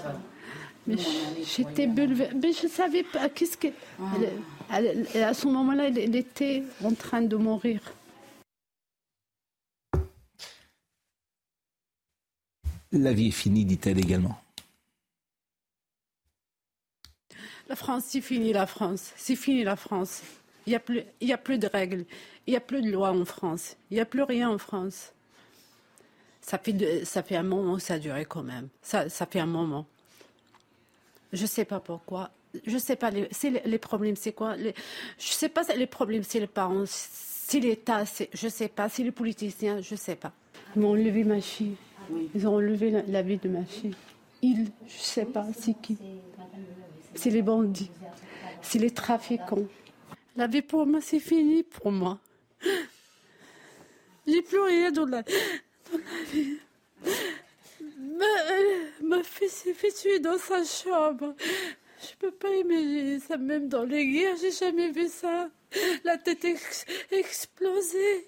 Mais j'étais bouleversée. Mais je ne savais pas. Qu'est-ce que. Ah. à ce moment-là, elle était en train de mourir. La vie est finie, dit-elle également. La France, c'est fini la France. C'est fini la France. Il n'y a, plus, a plus de règles. Il n'y a plus de loi en France. Il n'y a plus rien en France. Ça fait, ça fait un moment que ça a duré quand même. Ça, ça fait un moment. Je ne sais pas pourquoi. Je ne sais pas. Les, les, problèmes, c'est quoi Je ne sais pas. Les problèmes, c'est les parents, c'est l'État, je ne sais pas. C'est les politiciens, je ne sais pas. Ils m'ont enlevé ma fille. Ils ont enlevé la, vie de ma fille. Ils, je ne sais pas, c'est qui? C'est les bandits. C'est les trafiquants. La vie pour moi, c'est fini pour moi. J'ai plus rien dans la, dans la vie. Ma, ma fille s'est fait tuer dans sa chambre. Je peux pas imaginer ça, même dans les guerres, j'ai jamais vu ça. La tête explosée.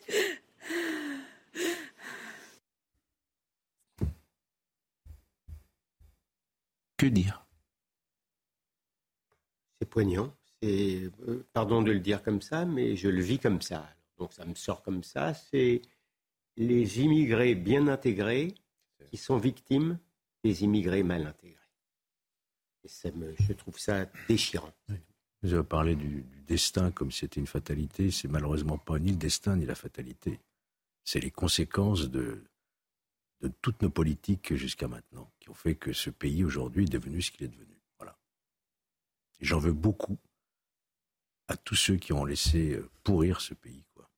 Que dire C'est poignant. C'est, euh, pardon de le dire comme ça, mais je le vis comme ça. Donc ça me sort comme ça. C'est les immigrés bien intégrés qui sont victimes des immigrés mal intégrés. Et ça me, je trouve ça déchirant. Vous avez parlé du, du destin comme si c'était une fatalité. C'est malheureusement pas ni le destin ni la fatalité. C'est les conséquences de, de toutes nos politiques jusqu'à maintenant, qui ont fait que ce pays aujourd'hui est devenu ce qu'il est devenu. Voilà. J'en veux beaucoup à tous ceux qui ont laissé euh, pourrir ce pays. Quoi.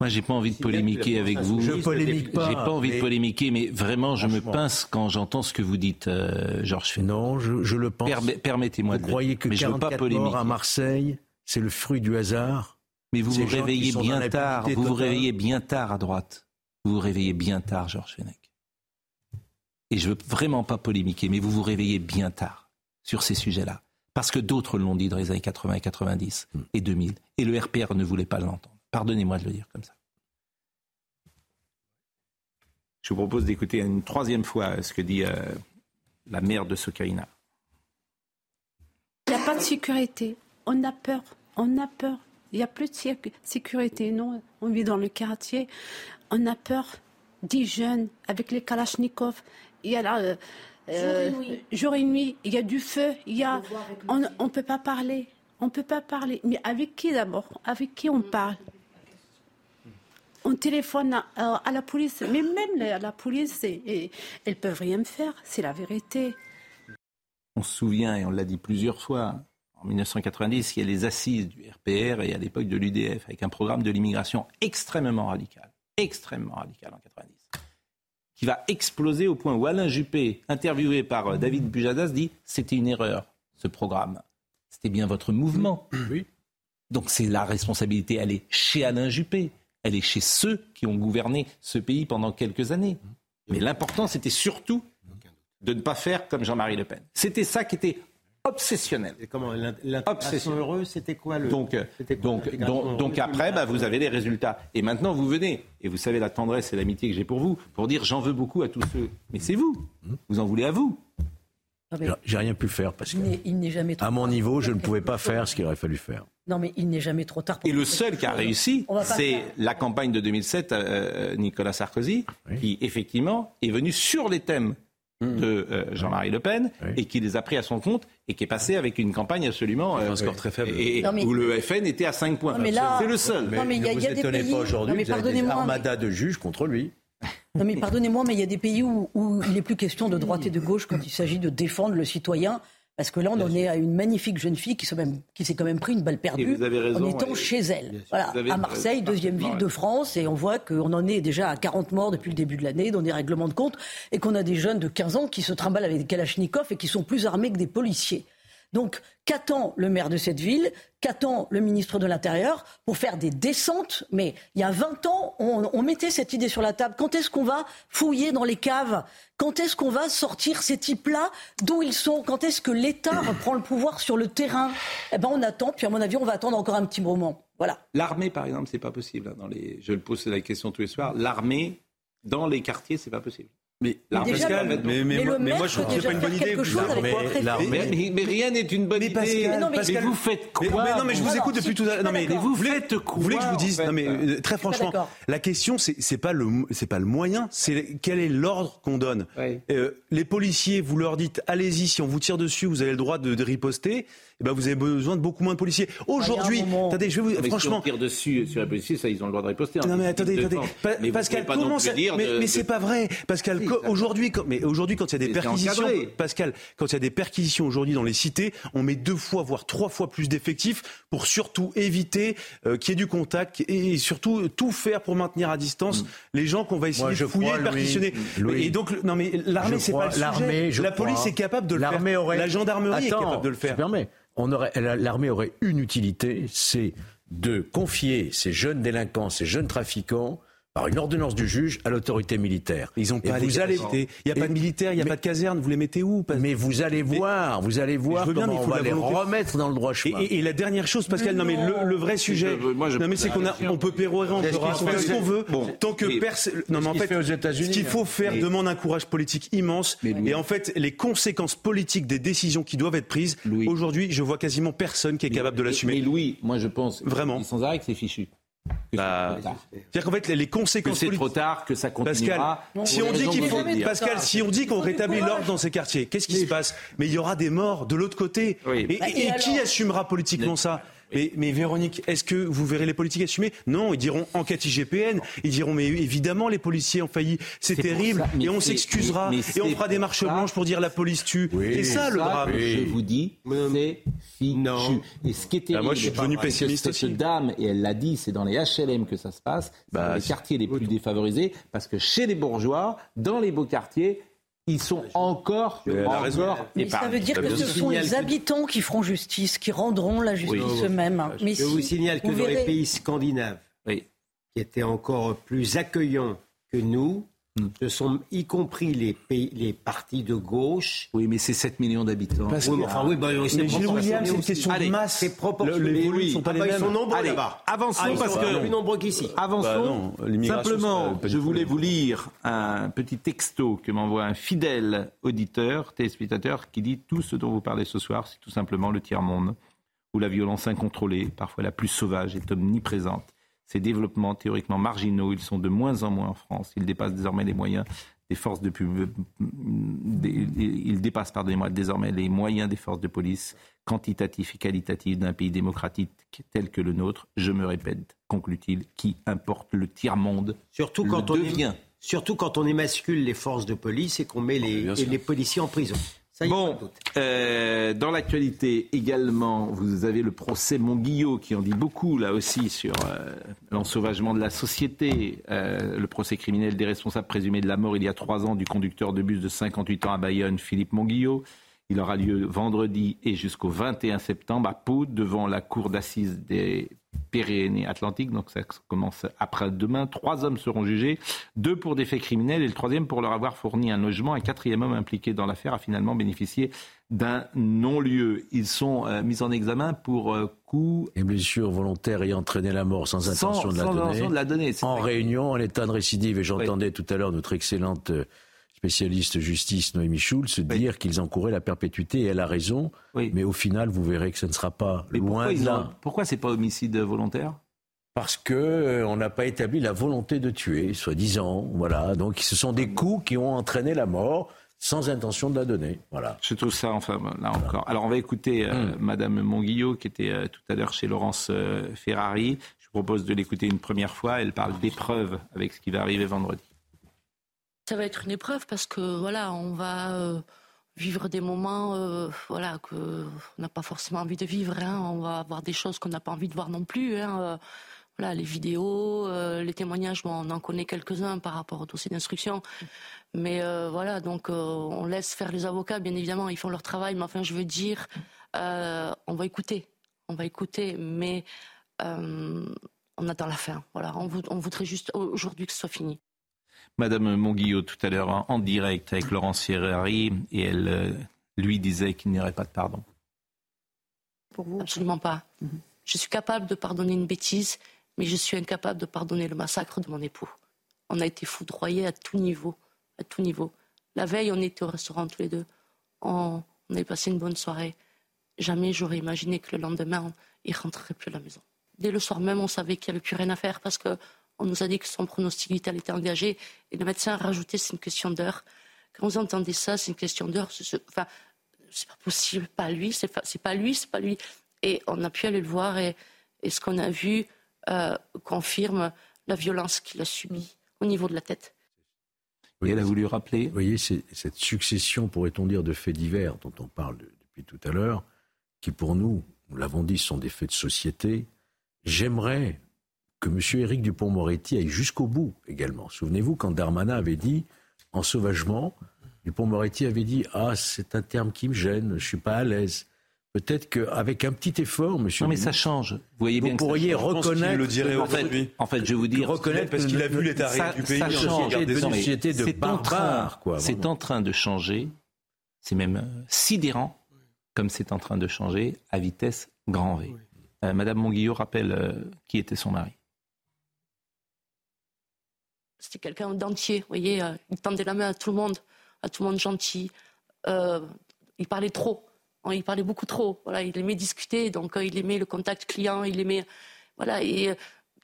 Moi, j'ai pas envie de polémiquer avec vous. Je polémique pas. J'ai pas envie de polémiquer, mais vraiment, je me pince quand j'entends ce que vous dites, euh, Georges. Non, je, le pense. Permettez-moi de. Vous croyez que mais 44 je veux pas polémiquer. morts à Marseille, c'est le fruit du hasard Mais vous vous réveillez bien tard. Vous vous réveillez bien tard à droite. Vous vous réveillez bien tard, Georges Fenech. Et je veux vraiment pas polémiquer, mais vous vous réveillez bien tard sur ces sujets-là. Parce que d'autres l'ont dit dans les années 80 et 90 et 2000. Et le RPR ne voulait pas l'entendre. Pardonnez-moi de le dire comme ça. Je vous propose d'écouter une troisième fois ce que dit euh, la mère de Sokaina. Il n'y a pas de sécurité. On a peur. On a peur. Il n'y a plus de sécurité. Non, on vit dans le quartier on a peur des jeunes avec les kalachnikovs. Il y a là, euh, euh, jour, et nuit. il y a du feu, il y a, on ne peut pas parler. On peut pas parler. Mais avec qui d'abord? Avec qui on parle? On téléphone à, la police, mais même la, la police, et, elles peuvent rien faire, c'est la vérité. On se souvient, et on l'a dit plusieurs fois, en 1990, il y a les assises du RPR et à l'époque de l'UDF, avec un programme de l'immigration extrêmement radical extrêmement radical en 90, qui va exploser au point où Alain Juppé, interviewé par euh, David Bujadas, dit c'était une erreur, ce programme. C'était bien votre mouvement. Oui. Donc c'est la responsabilité, elle est chez Alain Juppé, elle est chez ceux qui ont gouverné ce pays pendant quelques années. Mais l'important, c'était surtout de ne pas faire comme Jean-Marie Le Pen. C'était ça qui était obsessionnel. Et comment l'intégration heureuse, c'était quoi le Donc, donc, donc, donc, après, bah, vous avez les résultats. Et maintenant, vous venez, et vous savez la tendresse et l'amitié que j'ai pour vous, pour dire j'en veux beaucoup à tous ceux. Mais c'est vous. Vous en voulez à vous. J'ai rien pu faire parce que. Il n'est jamais trop À mon niveau, je ne pouvais pas faire ce qu'il aurait fallu faire. Non, mais il n'est jamais trop tard. Pour Et le seul qui a réussi, c'est la campagne de 2007, euh, euh, Nicolas Sarkozy, qui effectivement est venu sur les thèmes hmm. De euh, Jean-Marie Le Pen et qui les a pris à son compte et qui est passé avec une campagne absolument un score très faible et, où le FN était à 5 points. C'est le seul. Mais, non, mais il y a, ne vous étonnez pas aujourd'hui, vous avez des armadas de juges contre lui. Non mais pardonnez-moi, mais il y a des pays où, où il n'est plus question de droite et de gauche quand il s'agit de défendre le citoyen parce que là, on en est à une magnifique jeune fille qui, s'est quand même pris une balle perdue en étant chez elle. Voilà, à Marseille, deuxième ville de France, et on voit qu'on en est déjà à 40 morts depuis le début de l'année dans des règlements de compte, et qu'on a des jeunes de 15 ans qui se trimballent avec des kalachnikovs et qui sont plus armés que des policiers. Donc, qu'attend le maire de cette ville Qu'attend le ministre de l'Intérieur pour faire des descentes? Mais il y a 20 ans, on, mettait cette idée sur la table. Quand est-ce qu'on va fouiller dans les caves? Quand est-ce qu'on va sortir ces types-là? D'où ils sont? Quand est-ce que l'État reprend le pouvoir sur le terrain? Eh ben, on attend. Puis à mon avis, on va attendre encore un petit moment. Voilà. L'armée, par exemple, c'est pas possible. Hein, dans les... Je le pose la question tous les soirs. L'armée dans les quartiers, c'est pas possible. Mais, mais, mais, moi je trouve que c'est pas une bonne idée. Mais, mais, rien n'est une bonne idée. mais, vous faites quoi Non, mais je vous écoute depuis tout à l'heure. Non, mais vous faites quoi Vous voulez que je vous dise Non, mais euh, très franchement, la question, c'est pas le c'est pas le moyen, c'est quel est l'ordre qu'on donne. Euh, les policiers, vous leur dites allez-y, si on vous tire dessus, vous avez le droit de riposter. Eh ben vous avez besoin de beaucoup moins de policiers. Aujourd'hui, attendez, je vais vous, franchement. Si on tire dessus sur les policiers, ça, ils ont le droit de riposter. Non, mais attendez, attendez. Pascal, comment ça. Mais, mais c'est pas vrai. Pascal, aujourd'hui, mais aujourd'hui, quand il y a des perquisitions, Pascal, quand il y a des perquisitions aujourd'hui dans les cités, on met deux fois, voire trois fois plus d'effectifs pour surtout éviter euh, qu'il y ait du contact et surtout tout faire pour maintenir à distance mm. les gens qu'on va essayer de fouiller, de perquisitionner. Et donc, non, mais l'armée, c'est pas le sujet. La police est capable de le faire. La gendarmerie est capable de le faire l'armée aurait une utilité, c'est de confier ces jeunes délinquants, ces jeunes trafiquants par une ordonnance du juge à l'autorité militaire. Ils ont pas vous allez, Il n'y a pas de militaire, il n'y a pas de caserne, vous les mettez où Mais vous allez voir, vous allez voir comment on va les remettre dans le droit chemin. Et, la dernière chose, Pascal, non, mais le, vrai sujet, non mais c'est qu'on a, on peut pérorer, on peut raconter ce qu'on veut, tant que personne. Non mais en fait, ce qu'il faut faire demande un courage politique immense. Et en fait, les conséquences politiques des décisions qui doivent être prises, aujourd'hui, je vois quasiment personne qui est capable de l'assumer. Mais Louis, moi je pense, vraiment, sans arrêt que c'est fichu. Bah, C'est-à-dire qu'en fait, les conséquences. C'est trop tard, que ça continuera. Pascal, si on dit qu'il faut, Pascal, si on dit qu'on rétablit l'ordre dans ces quartiers, qu'est-ce qui se passe? Mais il y aura des morts de l'autre côté. Et, et qui assumera politiquement ça? Mais, Véronique, est-ce que vous verrez les politiques assumer Non, ils diront enquête IGPN. Ils diront mais évidemment les policiers ont failli, c'est terrible, et on s'excusera et on fera des marches blanches pour dire la police tue. et ça le drame. Je vous dis, c'est fichu. Et ce qui était bah, moi, je suis devenu pessimiste aussi. Cette dame, et elle l'a dit, c'est dans les HLM que ça se passe, bah, dans les quartiers les plus défavorisés, parce que chez les bourgeois, dans les beaux quartiers, ils sont encore, encore Mais ça veut dire que ce sont les habitants qui feront justice, qui rendront la justice eux-mêmes. Mais je vous signale que dans les pays scandinaves, qui étaient encore plus accueillants que nous. Ce sont y compris les, pays, les partis de gauche. Oui, mais c'est 7 millions d'habitants. Parce oui, enfin, oui, bah, c'est Gilles William, c'est une question de masse. C'est proportionnel. Les volumes sont pas ah, les bah, mêmes. Ils sont nombreux là-bas. Avançons ah, parce que plus nombreux qu'ici. Avançons. Bah, Simplement, je voulais vous lire un petit texto que m'envoie un fidèle auditeur, téléspectateur, qui dit tout ce dont vous parlez ce soir, c'est tout simplement le tiers monde où la violence incontrôlée, parfois la plus sauvage, est omniprésente ces développements théoriquement marginaux, ils sont de moins en moins en France. Ils dépassent désormais les moyens des forces de pub... ils dépassent pardonnez-moi désormais les moyens des forces de police quantitatifs et qualitatifs d'un pays démocratique tel que le nôtre. Je me répète, conclut-il, qui importe le tiers monde surtout quand on devient. Surtout quand on émascule les forces de police et qu'on met les, ah, les policiers en prison bon, euh, dans l'actualité également, vous avez le procès Montguillot qui en dit beaucoup là aussi sur euh, l'ensauvagement de la société, euh, le procès criminel des responsables présumés de la mort il y a trois ans du conducteur de bus de 58 ans à Bayonne, Philippe Montguillot. Il aura lieu vendredi et jusqu'au 21 septembre à Pau devant la cour d'assises des Pyrénées-Atlantiques, donc ça commence après-demain. Trois hommes seront jugés, deux pour des faits criminels et le troisième pour leur avoir fourni un logement. Un quatrième homme impliqué dans l'affaire a finalement bénéficié d'un non-lieu. Ils sont euh, mis en examen pour euh, coups... Et blessures volontaires ayant entraîné la mort sans intention de, la donner, de la donner. En réunion, en état de récidive. Et j'entendais tout à l'heure notre excellente... Euh, spécialiste justice Noémie Schulz dire qu'ils encouraient la perpétuité et elle a raison. Mais au final, vous verrez que ce ne sera pas loin de là. pourquoi c'est pas homicide volontaire? Parce que euh, on n'a pas établi la volonté de tuer, soi-disant. Voilà. Donc, ce sont des coups qui ont entraîné la mort sans intention de la donner. Voilà. C'est tout ça, enfin, là encore. Alors, on va écouter euh, hmm. Madame Monguillot, qui était euh, tout à l'heure chez Laurence Ferrari. Je vous propose de l'écouter une première fois. Elle parle d'épreuve avec ce qui va arriver vendredi. Ça va être une épreuve parce que, voilà, on va vivre des moments voilà que on n'a pas forcément envie de vivre hein. on va avoir des choses qu'on n'a pas envie de voir non plus hein voilà, les vidéos, euh, les témoignages, on en connaît quelques-uns par rapport au dossier d'instruction. Mais euh, voilà, donc euh, on laisse faire les avocats, bien évidemment, ils font leur travail. Mais enfin, je veux dire, on va écouter, on va écouter, mais on attend la fin. Voilà, on, voudrait juste aujourd'hui que ce soit fini. Madame Monguillot, tout à l'heure, en direct avec Laurence Ferrari, et elle lui disait qu'il n'y aurait pas de pardon. Pour vous Absolument pas. Mhm. Je suis capable de pardonner une bêtise, mais je suis incapable de pardonner le massacre de mon époux. On a été foudroyés à tout niveau, à tout niveau. La veille, on était au restaurant tous les deux. On, on avait passé une bonne soirée. Jamais j'aurais imaginé que le lendemain, il rentrerait plus à la maison. Dès le soir même, on savait qu'il n'y avait plus rien à faire parce qu'on nous a dit que son pronostic vital était engagé et le médecin a rajouté c'est une question d'heure. Quand vous entendez ça, c'est une question d'heure. Enfin, c'est pas possible, pas lui, c'est pas, pas lui, c'est pas lui. Et on a pu aller le voir et ce qu'on a vu, euh, confirme la violence qu'il a subie au niveau de la tête. Oui, elle a voulu rappeler. Vous voyez, cette succession, pourrait-on dire, de faits divers dont on parle depuis tout à l'heure, qui pour nous, nous l'avons dit, sont des faits de société. J'aimerais que M. Éric Dupont-Moretti aille jusqu'au bout également. Souvenez-vous quand Darmanin avait dit, en sauvagement, Dupont-Moretti avait dit Ah, c'est un terme qui me gêne, je ne suis pas à l'aise. Peut-être qu'avec un petit effort, monsieur. Non, mais ça change. Vous voyez bien pourriez reconnaître. le dirait en fait, en fait, je vais vous dire. Reconnaître parce qu'il a vu l'état du pays. Ça change. Société de barbares, quoi. C'est en train de changer. C'est même euh, sidérant, comme c'est en train de changer à vitesse grand V. Euh, Madame Monguillot rappelle euh, qui était son mari. C'était quelqu'un d'entier, vous voyez. il tendait la main à tout le monde, à tout le monde gentil. il parlait trop il parlait beaucoup trop. Voilà, il aimait discuter, donc euh, il aimait le contact client, il aimait voilà et euh,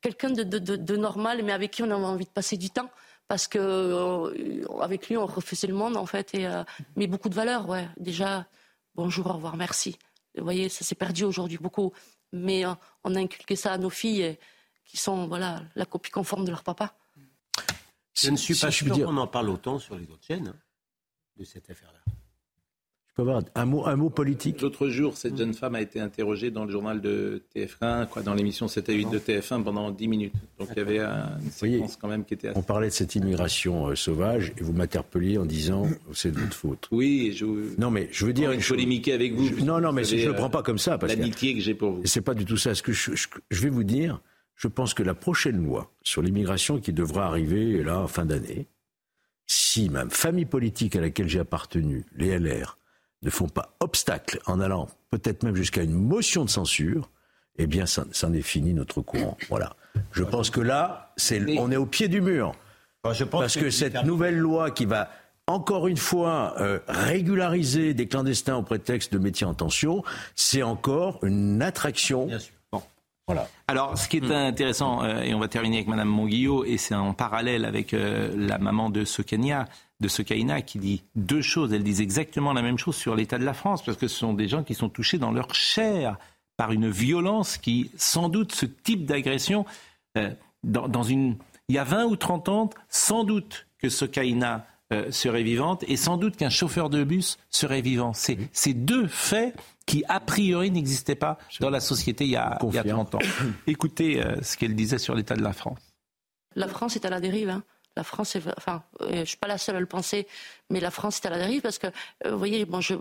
quelqu'un de, normal, mais avec qui on avait envie de passer du temps parce que euh, avec lui on refaisait le monde en fait et mais beaucoup de valeurs, ouais. Déjà bonjour, au revoir, merci. Vous voyez, ça s'est perdu aujourd'hui beaucoup, mais on a inculqué ça à nos filles qui sont voilà la copie conforme de leur papa. Je ne suis pas sûr qu'on en parle autant sur les autres chaînes hein, de cette affaire-là un mot, un mot politique? L'autre jour, cette jeune femme a été interrogée dans le journal de TF1, quoi, dans l'émission 7 à 8 de TF1 pendant 10 minutes. Donc il y avait une séquence quand même qui était assez... On parlait de cette immigration euh, sauvage et vous m'interpelliez en disant c'est de votre faute. Oui, je Non mais je veux dire une polémiquer avec vous. Non non mais je ne le prends pas comme ça parce l'amitié que, j'ai pour vous. C'est pas du tout ça. Ce que je, je, vais vous dire, je pense que la prochaine loi sur l'immigration qui devra arriver là en fin d'année, si ma famille politique à laquelle j'ai appartenu, les LR, ne font pas obstacle en allant peut-être même jusqu'à une motion de censure, eh bien, ça, en est fini notre courant. Voilà. Je pense que là, c'est, on est au pied du mur. Je pense Parce que, cette nouvelle loi qui va encore une fois euh, régulariser des clandestins au prétexte de métiers en tension, c'est encore une attraction. Voilà. Alors, ce qui est intéressant, euh, et on va terminer avec Madame Monguillot, et c'est en parallèle avec euh, la maman de Sokania, de Sokaina qui dit deux choses. Elle dit exactement la même chose sur l'état de la France, parce que ce sont des gens qui sont touchés dans leur chair par une violence qui, sans doute, ce type d'agression, euh, dans, une, il y a 20 ou 30 ans, sans doute que Sokaina serait vivante et sans doute qu'un chauffeur de bus serait vivant. C'est ces deux faits qui, a priori, n'existaient pas dans la société il y a, il y a 30 ans. Écoutez euh, ce qu'elle disait sur l'état de la France. La France est à la dérive. Hein. La France, est, enfin, euh, je suis pas la seule à le penser, mais la France est à la dérive parce que, euh, vous voyez, bon, je,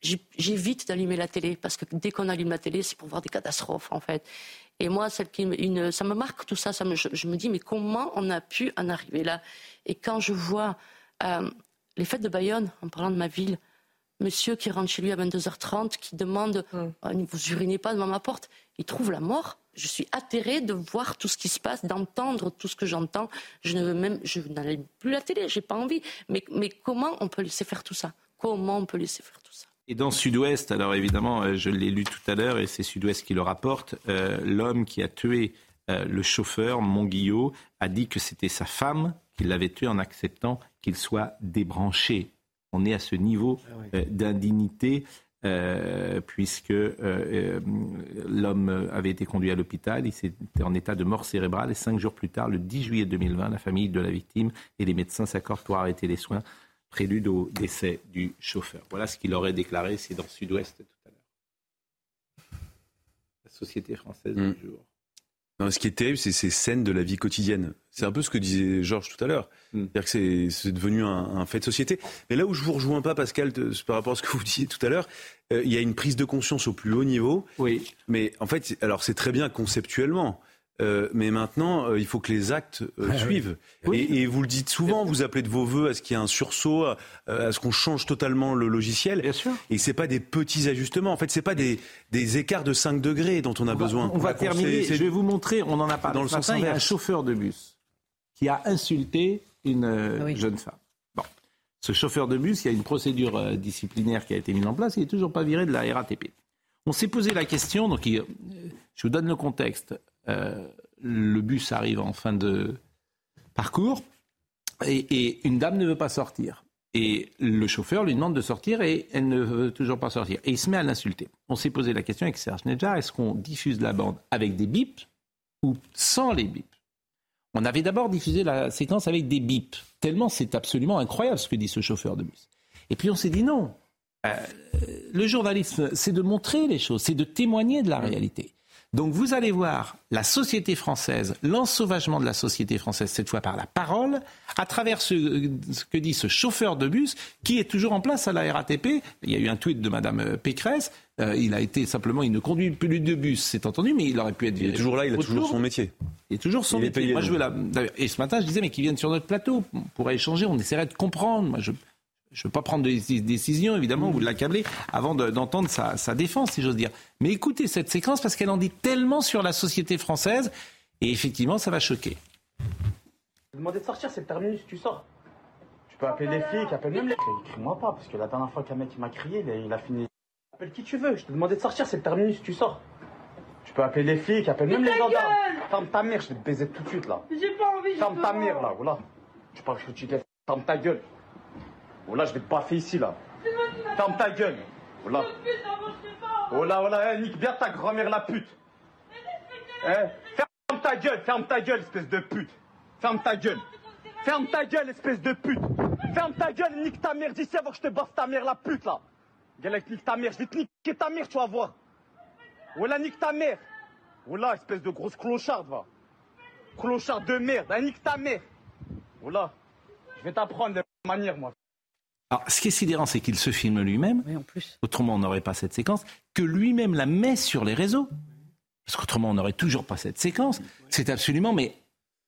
j'évite d'allumer la télé parce que dès qu'on allume la télé, c'est pour voir des catastrophes en fait. Et moi, celle qui, une, ça me marque tout ça. ça me, je, me dis, mais comment on a pu en arriver là? Et quand je vois euh, les fêtes de Bayonne, en parlant de ma ville, monsieur qui rentre chez lui à 22h30, qui demande, mm. vous urinez pas devant ma porte, il trouve la mort. je suis atterrée de voir tout ce qui se passe, d'entendre tout ce que j'entends. Je ne veux même, je n'allais plus la télé, j'ai pas envie. Mais, mais comment on peut laisser faire tout ça? Comment on peut laisser faire tout ça? Et dans Sud-Ouest, alors évidemment, euh, je l'ai lu tout à l'heure et c'est Sud-Ouest qui le rapporte, euh, l'homme qui a tué euh, le chauffeur, Monguillot, a dit que c'était sa femme qui l'avait tué en acceptant qu'il soit débranché. On est à ce niveau ah d'indignité. puisque l'homme avait été conduit à l'hôpital, il était en état de mort cérébrale et cinq jours plus tard, le 10 juillet 2020, la famille de la victime et les médecins s'accordent pour arrêter les soins prélude au décès du chauffeur. Voilà ce qu'il aurait déclaré, c'est dans Sud-Ouest tout à l'heure. La société française du mm. jour. Non, ce qui est terrible, c'est ces scènes de la vie quotidienne. C'est un peu ce que disait Georges tout à l'heure. Mm. C'est-à-dire que c'est devenu un, fait de société. Mais là où je vous rejoins pas, Pascal, par rapport à ce que vous disiez tout à l'heure, euh, il y a une prise de conscience au plus haut niveau. Oui. Mais en fait, alors c'est très bien conceptuellement. Euh, mais maintenant, euh, il faut que les actes euh, ah suivent. Et, vous le dites souvent, vous appelez de vos voeux à ce qu'il y ait un sursaut, à, ce qu'on change totalement le logiciel. Bien sûr. Et c'est pas des petits ajustements. En fait, c'est pas des, des, écarts de 5 degrés dont on a besoin. on va terminer. Je vais vous montrer. On en a parlé. Dans le sens il y a un chauffeur de bus qui a insulté une jeune femme. Bon, ce chauffeur de bus, il y a une procédure disciplinaire qui a été mise en place. Il n'est toujours pas viré de la RATP. On s'est posé la question. Donc, je vous donne le contexte. Euh, le bus arrive en fin de parcours et, une dame ne veut pas sortir. Et le chauffeur lui demande de sortir et elle ne veut toujours pas sortir. Et il se met à l'insulter. On s'est posé la question avec Serge Nedjar, est-ce qu'on diffuse la bande avec des bips ou sans les bips? On avait d'abord diffusé la séquence avec des bips, tellement c'est absolument incroyable ce que dit ce chauffeur de bus. Et puis on s'est dit non, euh, le journalisme, c'est de montrer les choses, c'est de témoigner de la réalité. Donc vous allez voir la société française, l'ensauvagement de la société française, cette fois par la parole, à travers ce, que dit ce chauffeur de bus qui est toujours en place à la RATP. Il y a eu un tweet de Madame Pécresse. Euh, il a été simplement, il ne conduit plus de bus, c'est entendu, mais il aurait pu être Il est toujours là, il a toujours son métier. Il est toujours son métier. Moi, je veux la... Et ce matin, je disais, mais qu'ils viennent sur notre plateau, on pourrait échanger, on essaierait de comprendre. Moi, je je ne veux pas prendre de décision, évidemment, vous l'accabler avant d'entendre sa, défense, si j'ose dire. Mais écoutez cette séquence parce qu'elle en dit tellement sur la société française et effectivement, ça va choquer. Demander de sortir, c'est le terminus, tu sors. Tu peux appeler les flics, appelle même les. Crie-moi pas, parce que la dernière fois qu'un mec m'a crié, il a, fini. Appelle qui tu veux, je te demandais de sortir, c'est le terminus, tu sors. Tu peux appeler les flics, appelle même les gendarmes. Ferme ta mère, je vais te baiser tout de suite là. J'ai pas envie, Ferme ta mère là, voilà. Tu parles que tu Ferme ta gueule. Oh là, je vais te baffer ici, là. Ferme ta gueule. Oh là. Oh oh eh, nique bien ta grand-mère, la pute. Eh, ferme ta gueule, ferme ta gueule, espèce de pute. Ferme ta gueule. Ferme ta gueule, espèce de pute. Ferme ta gueule, nique ta mère d'ici avant que je te baffe ta mère, la pute, là. Galette, nique ta mère. Je vais te niquer ta mère, tu vas voir. Oh là, nique ta mère. Oh là, espèce de grosse clocharde, va. Clochard de merde. Eh, nique ta mère. Oh là. Je vais t'apprendre de manière, moi. Alors, ce qui est sidérant, c'est qu'il se filme lui-même. Oui, en plus. Autrement, on n'aurait pas cette séquence. Que lui-même la met sur les réseaux. Parce qu'autrement, on n'aurait toujours pas cette séquence. C'est absolument. Mais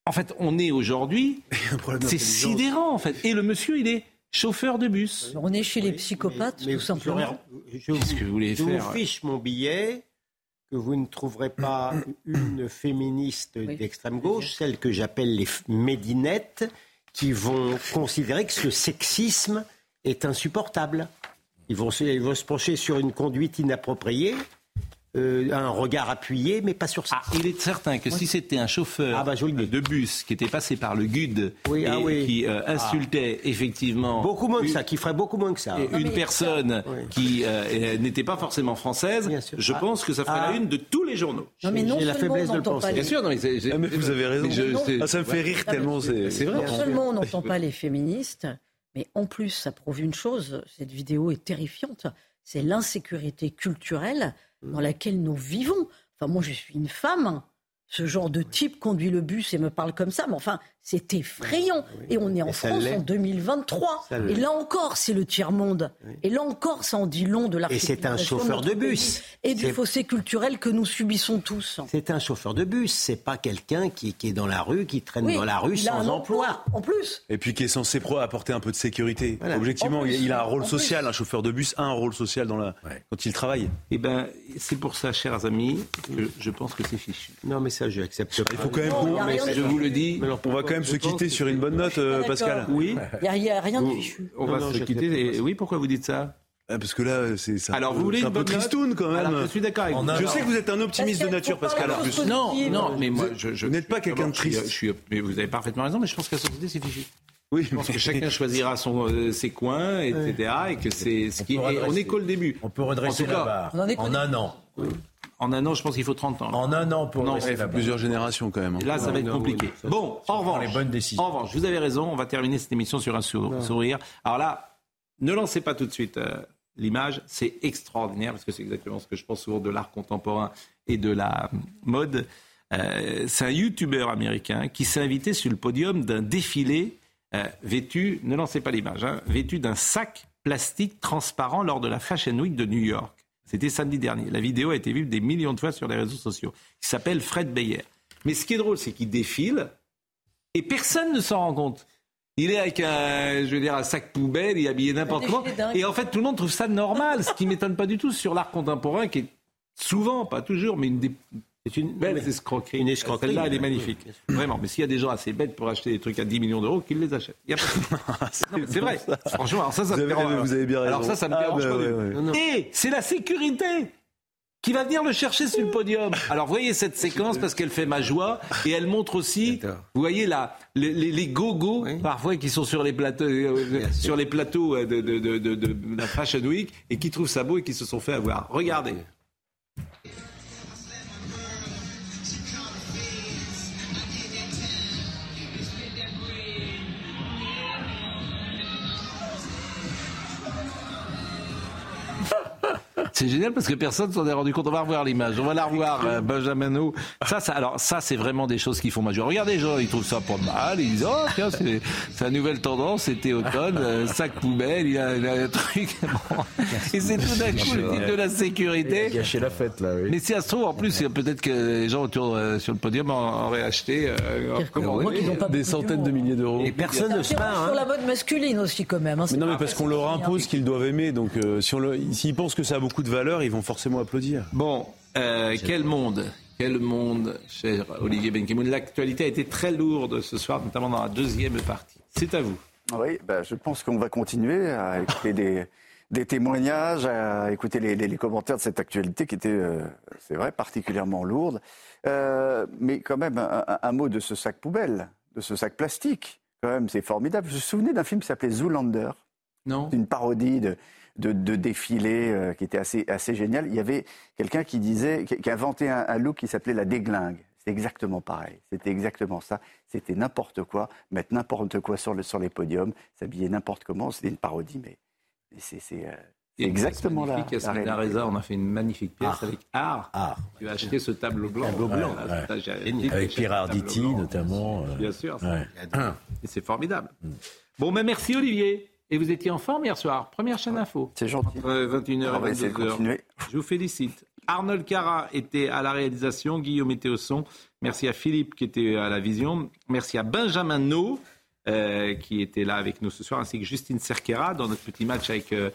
en fait, on est aujourd'hui. C'est sidérant, en fait. Et le monsieur, il est chauffeur de bus. On est chez les psychopathes, tout simplement. Je, vous, que vous voulez je vous fiche mon billet que vous ne trouverez pas une féministe d'extrême gauche, celle que j'appelle les médinettes, qui vont considérer que ce sexisme est insupportable. Ils vont, ils vont se pencher sur une conduite inappropriée euh, un regard appuyé, mais pas sur ça. Ah, il est certain que si c'était un chauffeur ah, bah, de bus qui était passé par le GUD et ah qui euh, insultait effectivement... Beaucoup moins que ça, qui ferait beaucoup moins que ça. Une personne qui euh, n'était pas forcément française, je pense que ça ferait la une de tous les journaux. Non, mais non la faiblesse de le penser. Bien sûr, non, mais, vous avez raison. ça me fait rire tellement, c'est vrai. Non seulement on n'entend pas les féministes, mais en plus, ça prouve une chose, cette vidéo est terrifiante, c'est l'insécurité culturelle dans laquelle nous vivons. Enfin, moi, je suis une femme. Ce genre de type conduit le bus et me parle comme ça. Mais enfin, C'est effrayant. Et on est en France en 2023. Et là encore, c'est le tiers-monde. Et là encore, ça en dit long de Et c'est un chauffeur de bus. Et du fossé culturel que nous subissons tous. C'est un chauffeur de bus. C'est pas quelqu'un qui, est dans la rue, qui traîne dans la rue sans emploi. En plus. Et puis qui est censé apporter un peu de sécurité. Objectivement, il a un rôle social. Un chauffeur de bus a un rôle social dans la... quand il travaille. Eh ben, c'est pour ça, chers amis, que je pense que c'est fichu. Non, mais ça, je accepte Il faut quand même. je vous le dis. on va quand même se quitter sur une bonne note, euh, Pascal. Oui. Il n'y a, rien de fichu. On va se quitter. Oui, pourquoi vous dites ça? Ah, parce que là, c'est ça. Alors, vous voulez un peu tristoun quand même. je suis d'accord avec vous. Je sais que vous êtes un optimiste de nature, Pascal. Non, non, mais moi, je, je vous n'êtes pas quelqu'un de triste. Je suis, mais vous avez parfaitement raison, mais je pense que la société, c'est fichu. Oui, je pense que chacun choisira son, euh, ses coins, etc. Et que c'est ce qui. on est qu'au début. On peut redresser la barre en un an. En un an, je pense qu'il faut 30 ans. En un an pour non, il faut plusieurs générations quand même. Hein. là, ça va être compliqué. bon, en revanche, les bonnes décisions. en revanche, vous avez raison, on va terminer cette émission sur un sourire. Alors là, ne lancez pas tout de suite euh, l'image, c'est extraordinaire parce que c'est exactement ce que je pense souvent de l'art contemporain et de la mode. Euh, c'est un YouTuber américain qui s'est invité sur le podium d'un défilé euh, vêtu, ne lancez pas l'image, hein, vêtu d'un sac plastique transparent lors de la Fashion Week de New York. C'était samedi dernier. La vidéo a été vue des millions de fois sur les réseaux sociaux. Il s'appelle Fred Beyer. Mais ce qui est drôle, c'est qu'il défile et personne ne s'en rend compte. Il est avec un, je veux dire, un sac poubelle, il est habillé n'importe comment. Et en fait, tout le monde trouve ça normal, ce qui m'étonne pas du tout sur l'art contemporain, qui est souvent, pas toujours, mais une des c'est une belle escroquerie. Une escroquerie. Celle-là, elle est magnifique. Vraiment. Mais s'il y a des gens assez bêtes pour acheter des trucs à 10 millions d'euros, qu'ils les achètent. c'est vrai. Franchement, alors ça, ça vous me dérange. Vous avez bien raison. Alors ça, ça me ah, dérange pas. Et c'est la sécurité qui va venir le chercher sur le podium. Alors voyez cette séquence parce qu'elle fait ma joie et elle montre aussi, vous voyez là, les, les, gogos parfois qui sont sur les plateaux, euh, sur les plateaux euh, de, de, de, de, la Fashion Week et qui trouvent ça beau et qui se sont fait avoir. Regardez. C'est génial parce que personne s'en est rendu compte. On va revoir l'image. On va la revoir, euh, Benjamin Ça, ça, alors, ça, c'est vraiment des choses qui font majeur. Regardez les gens, ils trouvent ça pas mal. Ils disent, oh, tiens, c'est, la nouvelle tendance. C'était automne, euh, sac poubelle, il y a, un truc. Et c'est tout d'un coup le titre de la sécurité. Gâcher la fête, là, oui. Mais si ça se trouve, en plus, peut-être que les gens autour euh, sur le podium auraient acheté, des centaines de milliers d'euros. Et personne ne se bat. Sur la mode masculine aussi, quand même. Hein, mais non, mais parce qu'on leur impose qu'ils doivent aimer. Donc, si on s'ils pensent que ça a beaucoup de valeur, ils vont forcément applaudir. Bon, euh, quel monde quel monde, cher Olivier Benkemoun. L'actualité a été très lourde ce soir, notamment dans la deuxième partie. C'est à vous. Oui, ben, je pense qu'on va continuer à écouter des, des, témoignages, à écouter les, les, commentaires de cette actualité qui était, euh, c'est vrai, particulièrement lourde. Euh, mais quand même, un, un, mot de ce sac poubelle, de ce sac plastique. Quand même, c'est formidable. Je me souvenais d'un film qui s'appelait Zoolander. Non. Une parodie de, de, de défilé euh, qui était assez, assez génial. Il y avait quelqu'un qui disait, qui, a inventé un, look qui s'appelait la déglingue. C'est exactement pareil. C'était exactement ça. C'était n'importe quoi, mettre n'importe quoi sur, le, sur les podiums, s'habiller n'importe comment. C'était une parodie, mais, c'est euh, exactement là. La, on a fait une magnifique pièce avec Art. Art. Tu as acheté ce tableau blanc. Tableau blanc. Avec Pierre Arditi, notamment. Euh, Bien sûr. Et c'est formidable. Mm. Bon, mais merci Olivier. Et vous étiez en forme hier soir. Première chaîne info. C'est gentil. 21h et 22h. Je vous félicite. Arnold Cara était à la réalisation, Guillaume était au son. Merci à Philippe qui était à la vision. Merci à Benjamin No euh, qui était là avec nous ce soir, ainsi que Justine Cerquera dans notre petit match avec euh,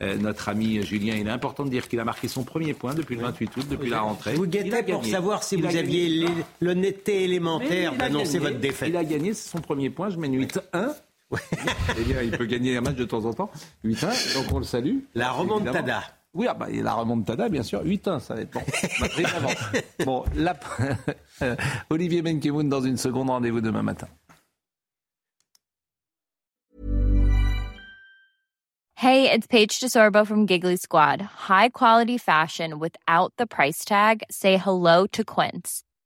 euh, notre ami Julien. Il est important de dire qu'il a marqué son premier point depuis le 28 août, depuis la rentrée. Vous guettez pour savoir si vous aviez l'honnêteté élémentaire d'annoncer votre défaite. Il a gagné, c'est son premier point. Je mène 8-1. Il peut gagner un match de temps en temps. 8-1, donc on le salue. La remontada. Oui, ah bah, la remontada, bien sûr. 8-1, ça va être bon. bon, la... Olivier Benkemoun dans une seconde. Rendez-vous demain matin. Hey, it's Paige DeSorbo from Giggly Squad. High quality fashion without the price tag. Say hello to Quince.